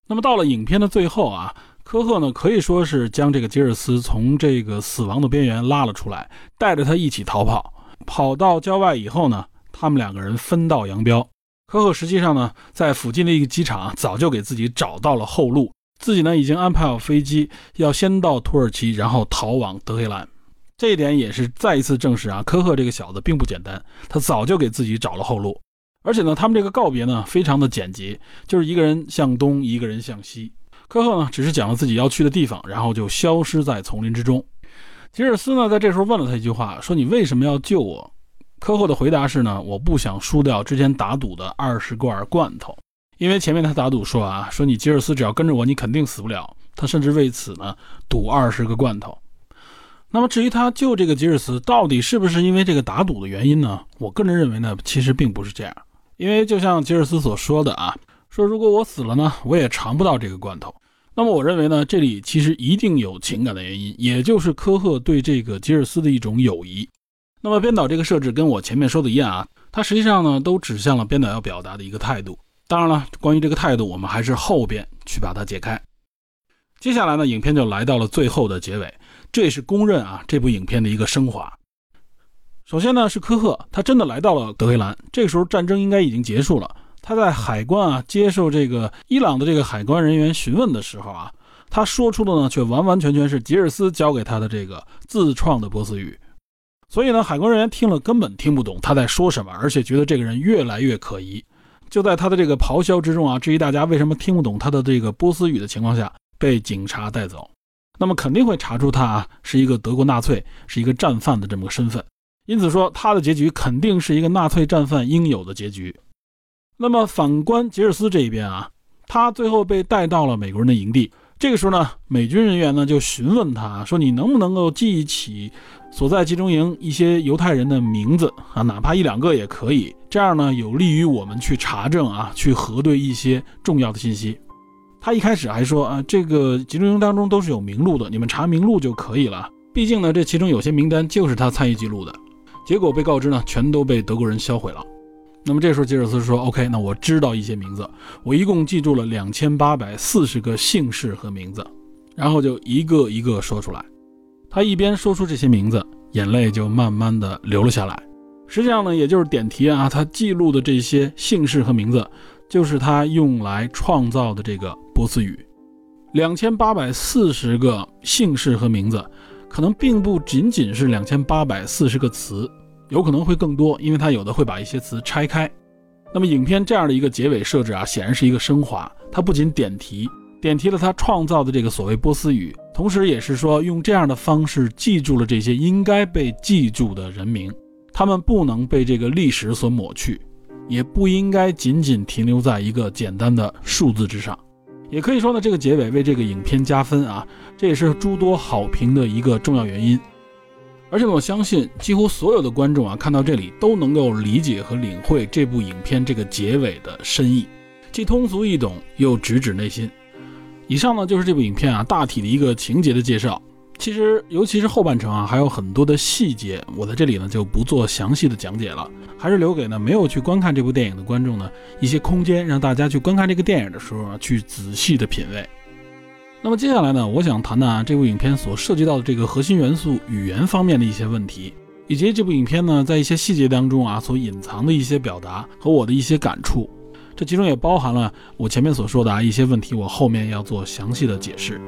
那么到了影片的最后啊，科赫呢可以说是将这个吉尔斯从这个死亡的边缘拉了出来，带着他一起逃跑，跑到郊外以后呢，他们两个人分道扬镳。科赫实际上呢，在附近的一个机场早就给自己找到了后路。自己呢已经安排好飞机，要先到土耳其，然后逃往德黑兰。这一点也是再一次证实啊，科赫这个小子并不简单，他早就给自己找了后路。而且呢，他们这个告别呢非常的简洁，就是一个人向东，一个人向西。科赫呢只是讲了自己要去的地方，然后就消失在丛林之中。吉尔斯呢，在这时候问了他一句话，说：“你为什么要救我？”科赫的回答是呢：“我不想输掉之前打赌的二十罐罐头，因为前面他打赌说啊，说你吉尔斯只要跟着我，你肯定死不了。他甚至为此呢赌二十个罐头。那么至于他救这个吉尔斯到底是不是因为这个打赌的原因呢？我个人认为呢，其实并不是这样。因为就像吉尔斯所说的啊，说如果我死了呢，我也尝不到这个罐头。”那么我认为呢，这里其实一定有情感的原因，也就是科赫对这个吉尔斯的一种友谊。那么编导这个设置跟我前面说的一样啊，它实际上呢都指向了编导要表达的一个态度。当然了，关于这个态度，我们还是后边去把它解开。接下来呢，影片就来到了最后的结尾，这也是公认啊这部影片的一个升华。首先呢是科赫，他真的来到了德黑兰，这个时候战争应该已经结束了。他在海关啊接受这个伊朗的这个海关人员询问的时候啊，他说出的呢却完完全全是吉尔斯教给他的这个自创的波斯语，所以呢海关人员听了根本听不懂他在说什么，而且觉得这个人越来越可疑。就在他的这个咆哮之中啊，至于大家为什么听不懂他的这个波斯语的情况下，被警察带走。那么肯定会查出他啊是一个德国纳粹，是一个战犯的这么个身份。因此说他的结局肯定是一个纳粹战犯应有的结局。那么反观杰尔斯这一边啊，他最后被带到了美国人的营地。这个时候呢，美军人员呢就询问他说：“你能不能够记忆起所在集中营一些犹太人的名字啊？哪怕一两个也可以。这样呢，有利于我们去查证啊，去核对一些重要的信息。”他一开始还说：“啊，这个集中营当中都是有名录的，你们查名录就可以了。毕竟呢，这其中有些名单就是他参与记录的。”结果被告知呢，全都被德国人销毁了。那么这时候吉尔斯说：“OK，那我知道一些名字，我一共记住了两千八百四十个姓氏和名字，然后就一个一个说出来。他一边说出这些名字，眼泪就慢慢的流了下来。实际上呢，也就是点题啊，他记录的这些姓氏和名字，就是他用来创造的这个波斯语。两千八百四十个姓氏和名字，可能并不仅仅是两千八百四十个词。”有可能会更多，因为他有的会把一些词拆开。那么影片这样的一个结尾设置啊，显然是一个升华。它不仅点题，点题了他创造的这个所谓波斯语，同时也是说用这样的方式记住了这些应该被记住的人名，他们不能被这个历史所抹去，也不应该仅仅停留在一个简单的数字之上。也可以说呢，这个结尾为这个影片加分啊，这也是诸多好评的一个重要原因。而且我相信，几乎所有的观众啊，看到这里都能够理解和领会这部影片这个结尾的深意，既通俗易懂，又直指内心。以上呢，就是这部影片啊大体的一个情节的介绍。其实，尤其是后半程啊，还有很多的细节，我在这里呢就不做详细的讲解了，还是留给呢没有去观看这部电影的观众呢一些空间，让大家去观看这个电影的时候啊，去仔细的品味。那么接下来呢，我想谈谈这部影片所涉及到的这个核心元素语言方面的一些问题，以及这部影片呢在一些细节当中啊所隐藏的一些表达和我的一些感触。这其中也包含了我前面所说的啊一些问题，我后面要做详细的解释。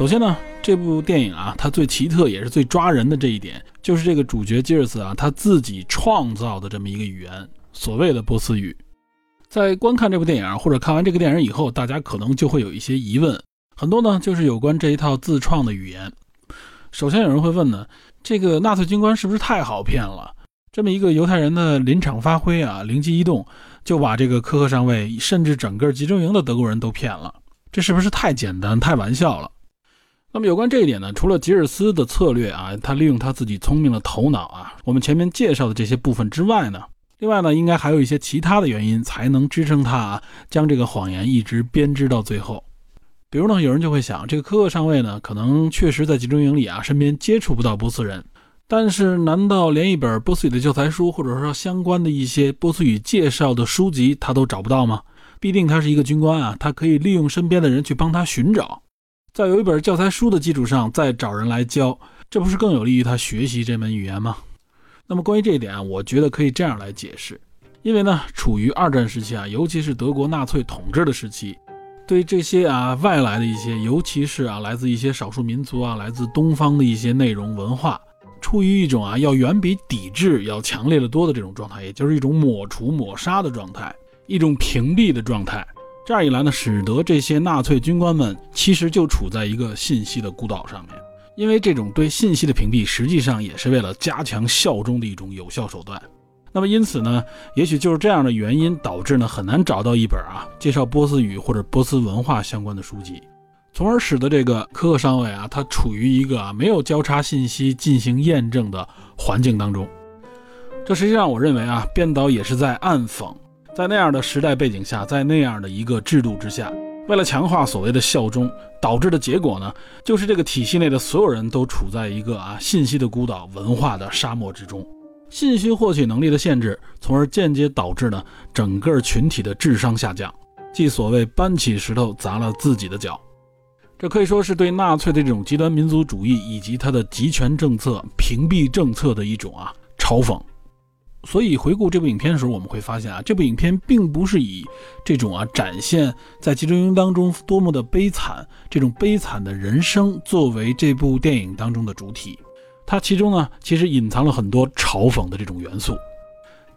首先呢，这部电影啊，它最奇特也是最抓人的这一点，就是这个主角吉尔斯啊，他自己创造的这么一个语言，所谓的波斯语。在观看这部电影或者看完这个电影以后，大家可能就会有一些疑问，很多呢就是有关这一套自创的语言。首先有人会问呢，这个纳粹军官是不是太好骗了？这么一个犹太人的临场发挥啊，灵机一动就把这个科赫上尉甚至整个集中营的德国人都骗了，这是不是太简单、太玩笑了？那么有关这一点呢，除了吉尔斯的策略啊，他利用他自己聪明的头脑啊，我们前面介绍的这些部分之外呢，另外呢，应该还有一些其他的原因才能支撑他啊，将这个谎言一直编织到最后。比如呢，有人就会想，这个科克上尉呢，可能确实在集中营里啊，身边接触不到波斯人，但是难道连一本波斯语的教材书，或者说相关的一些波斯语介绍的书籍，他都找不到吗？必定他是一个军官啊，他可以利用身边的人去帮他寻找。在有一本教材书的基础上，再找人来教，这不是更有利于他学习这门语言吗？那么关于这一点啊，我觉得可以这样来解释：因为呢，处于二战时期啊，尤其是德国纳粹统治的时期，对这些啊外来的一些，尤其是啊来自一些少数民族啊，来自东方的一些内容文化，处于一种啊要远比抵制要强烈的多的这种状态，也就是一种抹除抹杀的状态，一种屏蔽的状态。这样一来呢，使得这些纳粹军官们其实就处在一个信息的孤岛上面，因为这种对信息的屏蔽，实际上也是为了加强效忠的一种有效手段。那么因此呢，也许就是这样的原因导致呢很难找到一本啊介绍波斯语或者波斯文化相关的书籍，从而使得这个科克上尉啊他处于一个啊没有交叉信息进行验证的环境当中。这实际上我认为啊编导也是在暗讽。在那样的时代背景下，在那样的一个制度之下，为了强化所谓的效忠，导致的结果呢，就是这个体系内的所有人都处在一个啊信息的孤岛、文化的沙漠之中，信息获取能力的限制，从而间接导致呢整个群体的智商下降，即所谓搬起石头砸了自己的脚。这可以说是对纳粹的这种极端民族主义以及他的集权政策、屏蔽政策的一种啊嘲讽。所以回顾这部影片的时候，我们会发现啊，这部影片并不是以这种啊展现在集中营当中多么的悲惨，这种悲惨的人生作为这部电影当中的主体。它其中呢，其实隐藏了很多嘲讽的这种元素。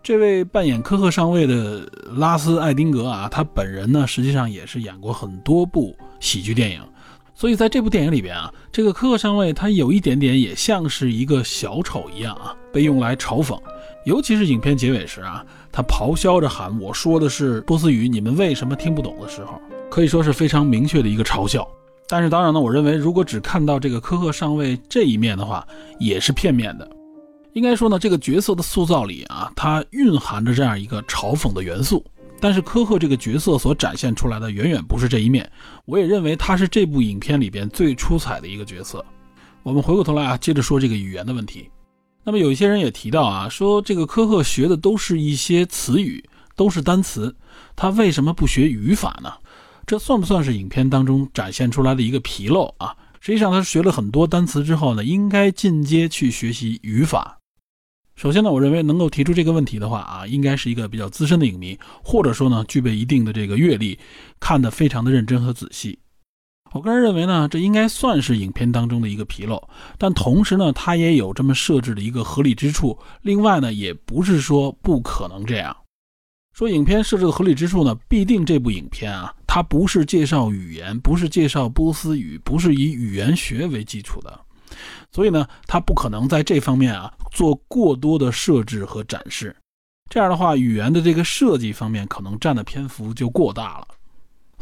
这位扮演科赫上尉的拉斯艾丁格啊，他本人呢，实际上也是演过很多部喜剧电影。所以在这部电影里边啊，这个科赫上尉他有一点点也像是一个小丑一样啊，被用来嘲讽。尤其是影片结尾时啊，他咆哮着喊：“我说的是波斯语，你们为什么听不懂？”的时候，可以说是非常明确的一个嘲笑。但是当然呢，我认为如果只看到这个科赫上尉这一面的话，也是片面的。应该说呢，这个角色的塑造里啊，它蕴含着这样一个嘲讽的元素。但是科赫这个角色所展现出来的远远不是这一面。我也认为他是这部影片里边最出彩的一个角色。我们回过头来啊，接着说这个语言的问题。那么有一些人也提到啊，说这个科赫学的都是一些词语，都是单词，他为什么不学语法呢？这算不算是影片当中展现出来的一个纰漏啊？实际上，他学了很多单词之后呢，应该进阶去学习语法。首先呢，我认为能够提出这个问题的话啊，应该是一个比较资深的影迷，或者说呢，具备一定的这个阅历，看得非常的认真和仔细。我个人认为呢，这应该算是影片当中的一个纰漏，但同时呢，它也有这么设置的一个合理之处。另外呢，也不是说不可能这样。说影片设置的合理之处呢，必定这部影片啊，它不是介绍语言，不是介绍波斯语，不是以语言学为基础的，所以呢，它不可能在这方面啊做过多的设置和展示。这样的话，语言的这个设计方面可能占的篇幅就过大了。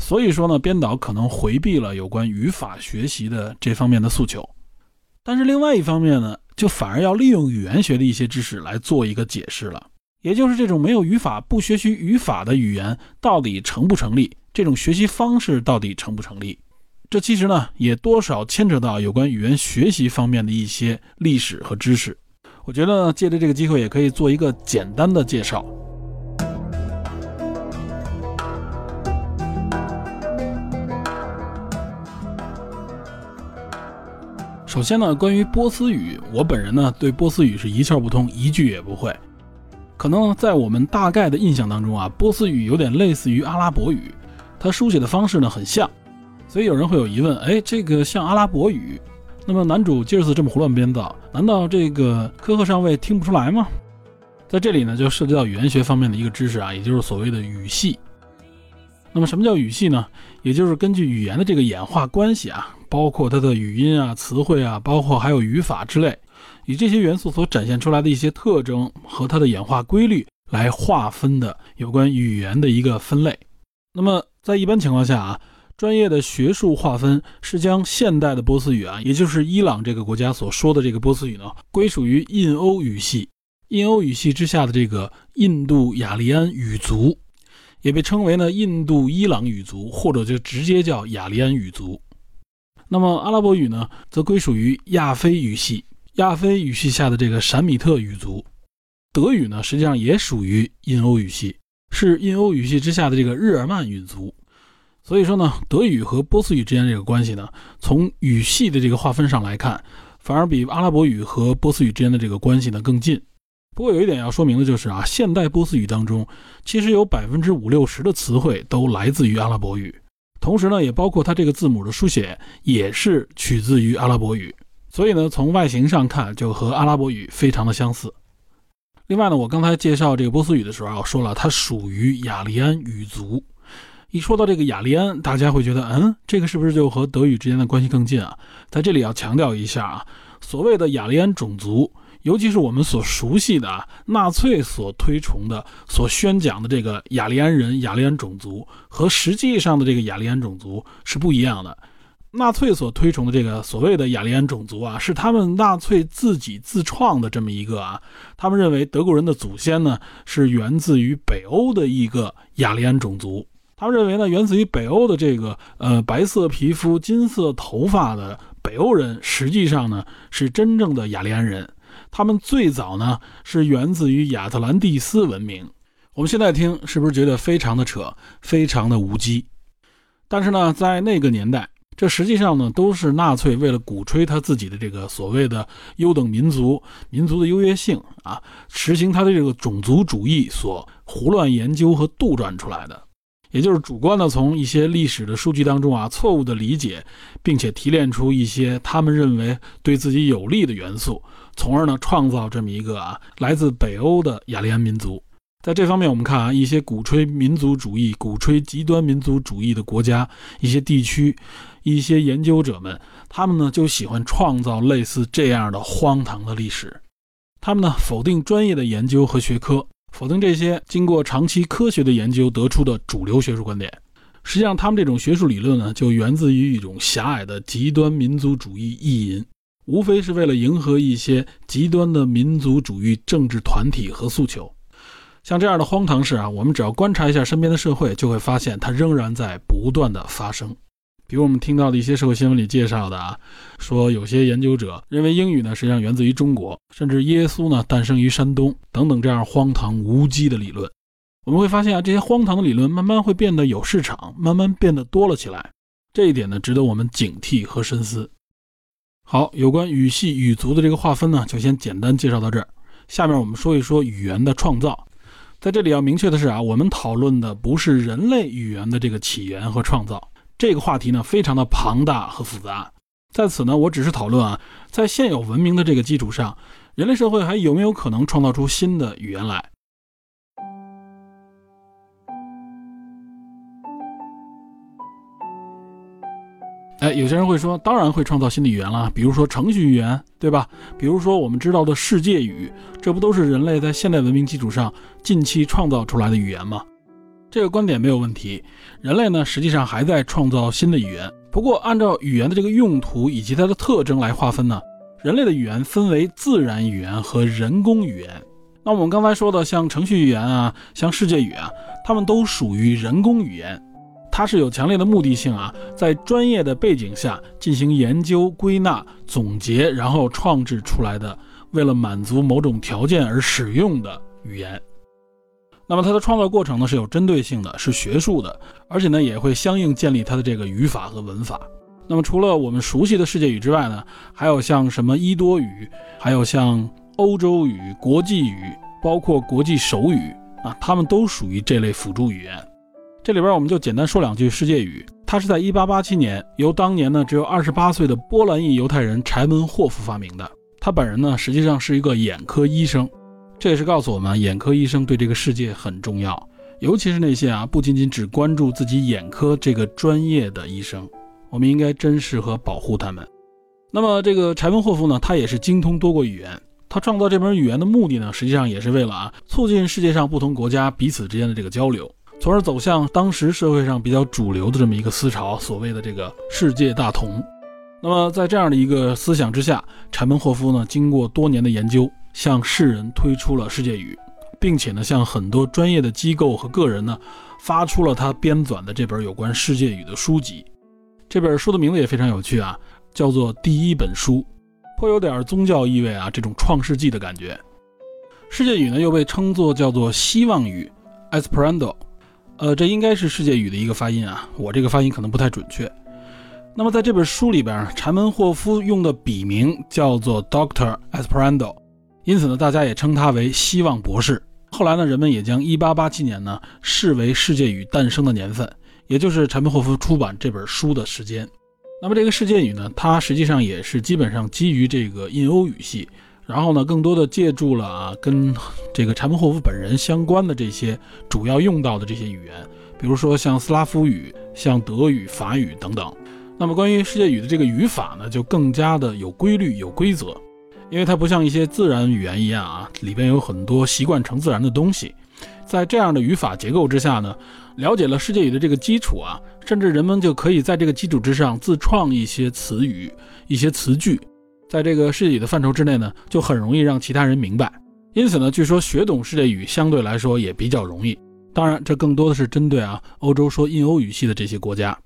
所以说呢，编导可能回避了有关语法学习的这方面的诉求，但是另外一方面呢，就反而要利用语言学的一些知识来做一个解释了。也就是这种没有语法、不学习语法的语言到底成不成立？这种学习方式到底成不成立？这其实呢，也多少牵扯到有关语言学习方面的一些历史和知识。我觉得借着这个机会，也可以做一个简单的介绍。首先呢，关于波斯语，我本人呢对波斯语是一窍不通，一句也不会。可能在我们大概的印象当中啊，波斯语有点类似于阿拉伯语，它书写的方式呢很像，所以有人会有疑问：哎，这个像阿拉伯语，那么男主吉尔斯这么胡乱编造，难道这个科赫上尉听不出来吗？在这里呢，就涉及到语言学方面的一个知识啊，也就是所谓的语系。那么什么叫语系呢？也就是根据语言的这个演化关系啊。包括它的语音啊、词汇啊，包括还有语法之类，以这些元素所展现出来的一些特征和它的演化规律来划分的有关语言的一个分类。那么在一般情况下啊，专业的学术划分是将现代的波斯语啊，也就是伊朗这个国家所说的这个波斯语呢，归属于印欧语系。印欧语系之下的这个印度雅利安语族，也被称为呢印度伊朗语族，或者就直接叫雅利安语族。那么阿拉伯语呢，则归属于亚非语系，亚非语系下的这个闪米特语族。德语呢，实际上也属于印欧语系，是印欧语系之下的这个日耳曼语族。所以说呢，德语和波斯语之间这个关系呢，从语系的这个划分上来看，反而比阿拉伯语和波斯语之间的这个关系呢更近。不过有一点要说明的就是啊，现代波斯语当中，其实有百分之五六十的词汇都来自于阿拉伯语。同时呢，也包括它这个字母的书写也是取自于阿拉伯语，所以呢，从外形上看就和阿拉伯语非常的相似。另外呢，我刚才介绍这个波斯语的时候啊，我说了它属于雅利安语族。一说到这个雅利安，大家会觉得，嗯，这个是不是就和德语之间的关系更近啊？在这里要强调一下啊，所谓的雅利安种族。尤其是我们所熟悉的啊，纳粹所推崇的、所宣讲的这个雅利安人、雅利安种族，和实际上的这个雅利安种族是不一样的。纳粹所推崇的这个所谓的雅利安种族啊，是他们纳粹自己自创的这么一个啊。他们认为德国人的祖先呢是源自于北欧的一个雅利安种族。他们认为呢，源自于北欧的这个呃白色皮肤、金色头发的北欧人，实际上呢是真正的雅利安人。他们最早呢是源自于亚特兰蒂斯文明，我们现在听是不是觉得非常的扯，非常的无稽？但是呢，在那个年代，这实际上呢都是纳粹为了鼓吹他自己的这个所谓的优等民族、民族的优越性啊，实行他的这个种族主义所胡乱研究和杜撰出来的，也就是主观的从一些历史的数据当中啊错误的理解，并且提炼出一些他们认为对自己有利的元素。从而呢，创造这么一个啊，来自北欧的雅利安民族。在这方面，我们看啊，一些鼓吹民族主义、鼓吹极端民族主义的国家、一些地区、一些研究者们，他们呢就喜欢创造类似这样的荒唐的历史。他们呢否定专业的研究和学科，否定这些经过长期科学的研究得出的主流学术观点。实际上，他们这种学术理论呢，就源自于一种狭隘的极端民族主义意淫。无非是为了迎合一些极端的民族主义政治团体和诉求，像这样的荒唐事啊，我们只要观察一下身边的社会，就会发现它仍然在不断的发生。比如我们听到的一些社会新闻里介绍的啊，说有些研究者认为英语呢实际上源自于中国，甚至耶稣呢诞生于山东等等这样荒唐无稽的理论。我们会发现啊，这些荒唐的理论慢慢会变得有市场，慢慢变得多了起来。这一点呢，值得我们警惕和深思。好，有关语系语族的这个划分呢，就先简单介绍到这儿。下面我们说一说语言的创造。在这里要明确的是啊，我们讨论的不是人类语言的这个起源和创造。这个话题呢，非常的庞大和复杂。在此呢，我只是讨论啊，在现有文明的这个基础上，人类社会还有没有可能创造出新的语言来？哎，有些人会说，当然会创造新的语言了，比如说程序语言，对吧？比如说我们知道的世界语，这不都是人类在现代文明基础上近期创造出来的语言吗？这个观点没有问题。人类呢，实际上还在创造新的语言。不过，按照语言的这个用途以及它的特征来划分呢，人类的语言分为自然语言和人工语言。那我们刚才说的像程序语言啊，像世界语啊，它们都属于人工语言。它是有强烈的目的性啊，在专业的背景下进行研究、归纳、总结，然后创制出来的，为了满足某种条件而使用的语言。那么它的创造过程呢是有针对性的，是学术的，而且呢也会相应建立它的这个语法和文法。那么除了我们熟悉的世界语之外呢，还有像什么伊多语，还有像欧洲语、国际语，包括国际手语啊，它们都属于这类辅助语言。这里边我们就简单说两句世界语。它是在1887年由当年呢只有28岁的波兰裔犹太人柴门霍夫发明的。他本人呢实际上是一个眼科医生，这也是告诉我们眼科医生对这个世界很重要，尤其是那些啊不仅仅只关注自己眼科这个专业的医生，我们应该珍视和保护他们。那么这个柴门霍夫呢，他也是精通多国语言。他创造这门语言的目的呢，实际上也是为了啊促进世界上不同国家彼此之间的这个交流。从而走向当时社会上比较主流的这么一个思潮，所谓的这个世界大同。那么在这样的一个思想之下，柴门霍夫呢，经过多年的研究，向世人推出了世界语，并且呢，向很多专业的机构和个人呢，发出了他编纂的这本有关世界语的书籍。这本书的名字也非常有趣啊，叫做《第一本书》，颇有点宗教意味啊，这种创世纪的感觉。世界语呢，又被称作叫做希望语 （Esperanto）。呃，这应该是世界语的一个发音啊，我这个发音可能不太准确。那么在这本书里边，柴门霍夫用的笔名叫做 Doctor Esperando，因此呢，大家也称他为希望博士。后来呢，人们也将1887年呢视为世界语诞生的年份，也就是柴门霍夫出版这本书的时间。那么这个世界语呢，它实际上也是基本上基于这个印欧语系，然后呢，更多的借助了啊跟这个柴门霍夫本人相关的这些主要用到的这些语言，比如说像斯拉夫语、像德语、法语等等。那么关于世界语的这个语法呢，就更加的有规律、有规则，因为它不像一些自然语言一样啊，里边有很多习惯成自然的东西。在这样的语法结构之下呢，了解了世界语的这个基础啊，甚至人们就可以在这个基础之上自创一些词语、一些词句，在这个世界语的范畴之内呢，就很容易让其他人明白。因此呢，据说学懂世界语相对来说也比较容易。当然，这更多的是针对啊欧洲说印欧语系的这些国家。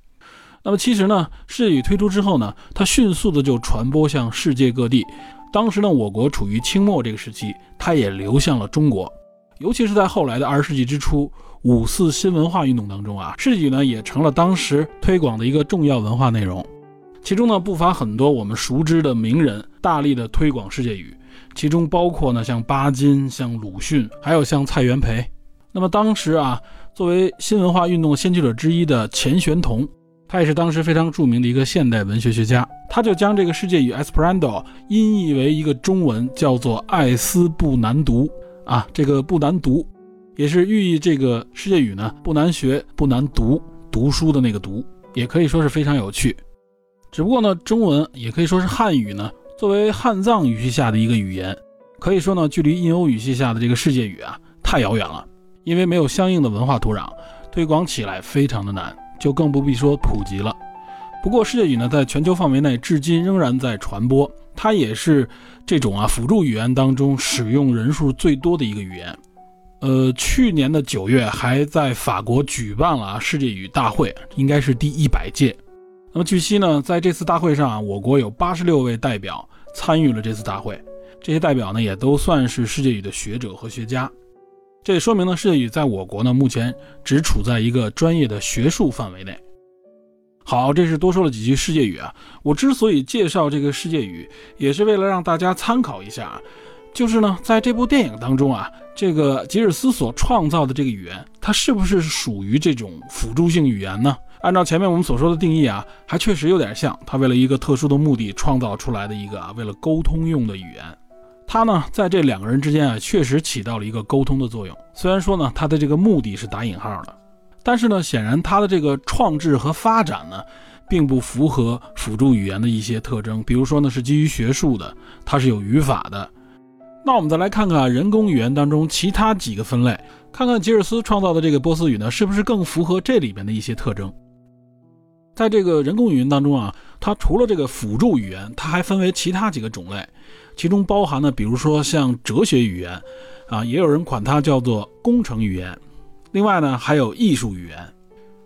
那么其实呢，世界语推出之后呢，它迅速的就传播向世界各地。当时呢，我国处于清末这个时期，它也流向了中国。尤其是在后来的二十世纪之初，五四新文化运动当中啊，世界语呢也成了当时推广的一个重要文化内容。其中呢，不乏很多我们熟知的名人，大力的推广世界语。其中包括呢，像巴金、像鲁迅，还有像蔡元培。那么当时啊，作为新文化运动先驱者之一的钱玄同。他也是当时非常著名的一个现代文学学家，他就将这个世界语 Esperanto 音译为一个中文，叫做“爱斯不难读”啊，这个不难读，也是寓意这个世界语呢不难学、不难读，读书的那个读，也可以说是非常有趣。只不过呢，中文也可以说是汉语呢，作为汉藏语系下的一个语言，可以说呢，距离印欧语系下的这个世界语啊太遥远了，因为没有相应的文化土壤，推广起来非常的难。就更不必说普及了。不过世界语呢，在全球范围内至今仍然在传播，它也是这种啊辅助语言当中使用人数最多的一个语言。呃，去年的九月还在法国举办了世界语大会，应该是第一百届。那么据悉呢，在这次大会上啊，我国有八十六位代表参与了这次大会，这些代表呢也都算是世界语的学者和学家。这也说明呢，世界语在我国呢，目前只处在一个专业的学术范围内。好，这是多说了几句世界语啊。我之所以介绍这个世界语，也是为了让大家参考一下。就是呢，在这部电影当中啊，这个吉尔斯所创造的这个语言，它是不是属于这种辅助性语言呢？按照前面我们所说的定义啊，还确实有点像，他为了一个特殊的目的创造出来的一个啊，为了沟通用的语言。他呢，在这两个人之间啊，确实起到了一个沟通的作用。虽然说呢，他的这个目的是打引号的，但是呢，显然他的这个创制和发展呢，并不符合辅助语言的一些特征。比如说呢，是基于学术的，它是有语法的。那我们再来看看人工语言当中其他几个分类，看看吉尔斯创造的这个波斯语呢，是不是更符合这里边的一些特征？在这个人工语言当中啊，它除了这个辅助语言，它还分为其他几个种类。其中包含呢，比如说像哲学语言，啊，也有人管它叫做工程语言。另外呢，还有艺术语言。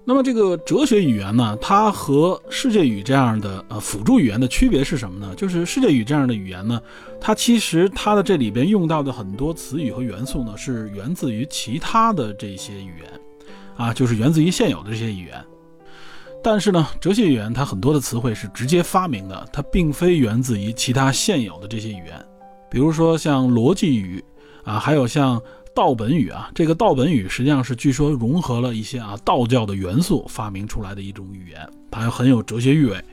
那么这个哲学语言呢，它和世界语这样的呃辅助语言的区别是什么呢？就是世界语这样的语言呢，它其实它的这里边用到的很多词语和元素呢，是源自于其他的这些语言，啊，就是源自于现有的这些语言。但是呢，哲学语言它很多的词汇是直接发明的，它并非源自于其他现有的这些语言。比如说像逻辑语啊，还有像道本语啊，这个道本语实际上是据说融合了一些啊道教的元素发明出来的一种语言，它很有哲学意味。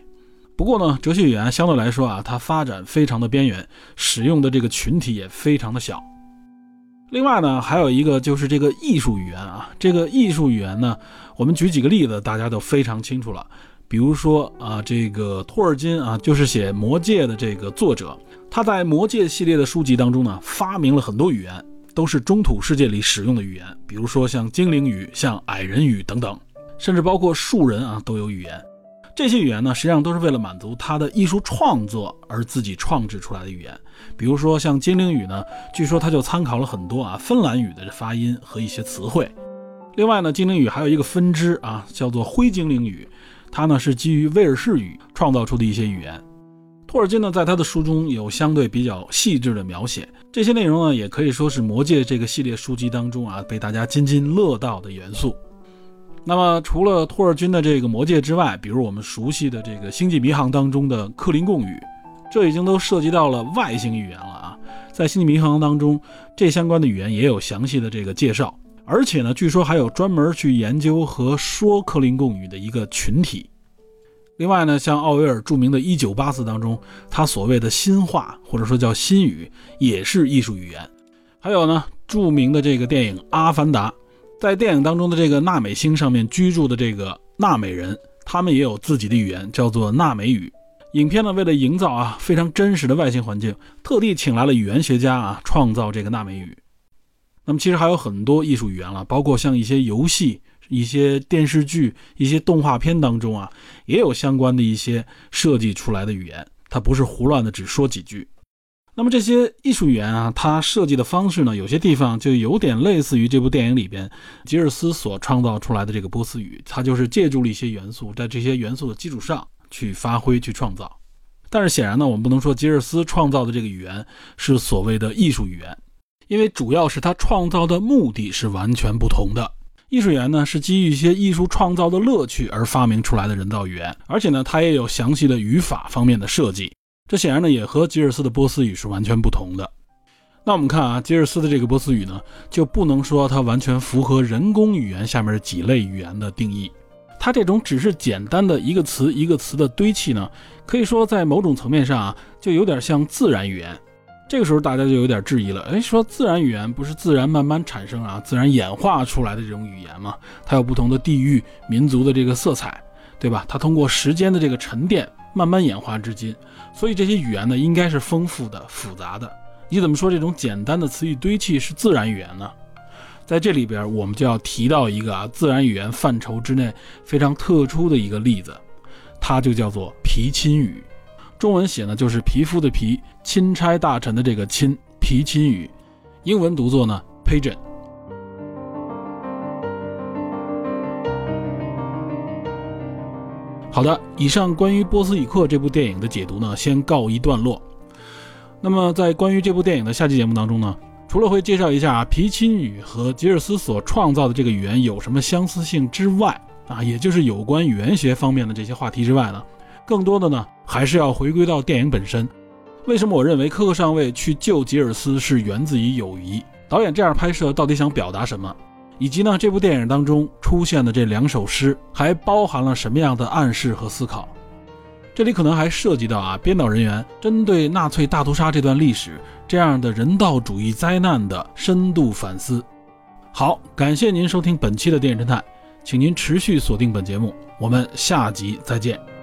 不过呢，哲学语言相对来说啊，它发展非常的边缘，使用的这个群体也非常的小。另外呢，还有一个就是这个艺术语言啊，这个艺术语言呢，我们举几个例子，大家都非常清楚了。比如说啊，这个托尔金啊，就是写《魔戒》的这个作者，他在《魔戒》系列的书籍当中呢，发明了很多语言，都是中土世界里使用的语言，比如说像精灵语、像矮人语等等，甚至包括树人啊都有语言。这些语言呢，实际上都是为了满足他的艺术创作而自己创制出来的语言。比如说像精灵语呢，据说他就参考了很多啊芬兰语的发音和一些词汇。另外呢，精灵语还有一个分支啊，叫做灰精灵语，它呢是基于威尔士语创造出的一些语言。托尔金呢，在他的书中有相对比较细致的描写，这些内容呢，也可以说是《魔戒》这个系列书籍当中啊被大家津津乐道的元素。那么，除了托尔金的这个魔戒之外，比如我们熟悉的这个《星际迷航》当中的克林贡语，这已经都涉及到了外星语言了啊！在《星际迷航》当中，这相关的语言也有详细的这个介绍，而且呢，据说还有专门去研究和说克林贡语的一个群体。另外呢，像奥威尔著名的《一九八四》当中，他所谓的新话或者说叫新语，也是艺术语言。还有呢，著名的这个电影《阿凡达》，在电影当中的这个纳美星上面居住的这个纳美人，他们也有自己的语言，叫做纳美语。影片呢，为了营造啊非常真实的外星环境，特地请来了语言学家啊创造这个纳美语。那么其实还有很多艺术语言了，包括像一些游戏。一些电视剧、一些动画片当中啊，也有相关的一些设计出来的语言，它不是胡乱的只说几句。那么这些艺术语言啊，它设计的方式呢，有些地方就有点类似于这部电影里边吉尔斯所创造出来的这个波斯语，它就是借助了一些元素，在这些元素的基础上去发挥、去创造。但是显然呢，我们不能说吉尔斯创造的这个语言是所谓的艺术语言，因为主要是他创造的目的是完全不同的。艺术语言呢，是基于一些艺术创造的乐趣而发明出来的人造语言，而且呢，它也有详细的语法方面的设计。这显然呢，也和吉尔斯的波斯语是完全不同的。那我们看啊，吉尔斯的这个波斯语呢，就不能说它完全符合人工语言下面几类语言的定义。它这种只是简单的一个词一个词的堆砌呢，可以说在某种层面上啊，就有点像自然语言。这个时候大家就有点质疑了，哎，说自然语言不是自然慢慢产生啊，自然演化出来的这种语言吗？它有不同的地域、民族的这个色彩，对吧？它通过时间的这个沉淀慢慢演化至今，所以这些语言呢，应该是丰富的、复杂的。你怎么说这种简单的词语堆砌是自然语言呢？在这里边，我们就要提到一个啊，自然语言范畴之内非常特殊的一个例子，它就叫做皮钦语。中文写呢就是皮肤的皮，钦差大臣的这个钦，皮钦语，英文读作呢 Pigeon。好的，以上关于《波斯语课》这部电影的解读呢，先告一段落。那么在关于这部电影的下期节目当中呢，除了会介绍一下皮钦语和吉尔斯所创造的这个语言有什么相似性之外，啊，也就是有关语言学方面的这些话题之外呢。更多的呢，还是要回归到电影本身。为什么我认为科克上尉去救吉尔斯是源自于友谊？导演这样拍摄到底想表达什么？以及呢，这部电影当中出现的这两首诗还包含了什么样的暗示和思考？这里可能还涉及到啊，编导人员针对纳粹大屠杀这段历史这样的人道主义灾难的深度反思。好，感谢您收听本期的电影侦探，请您持续锁定本节目，我们下集再见。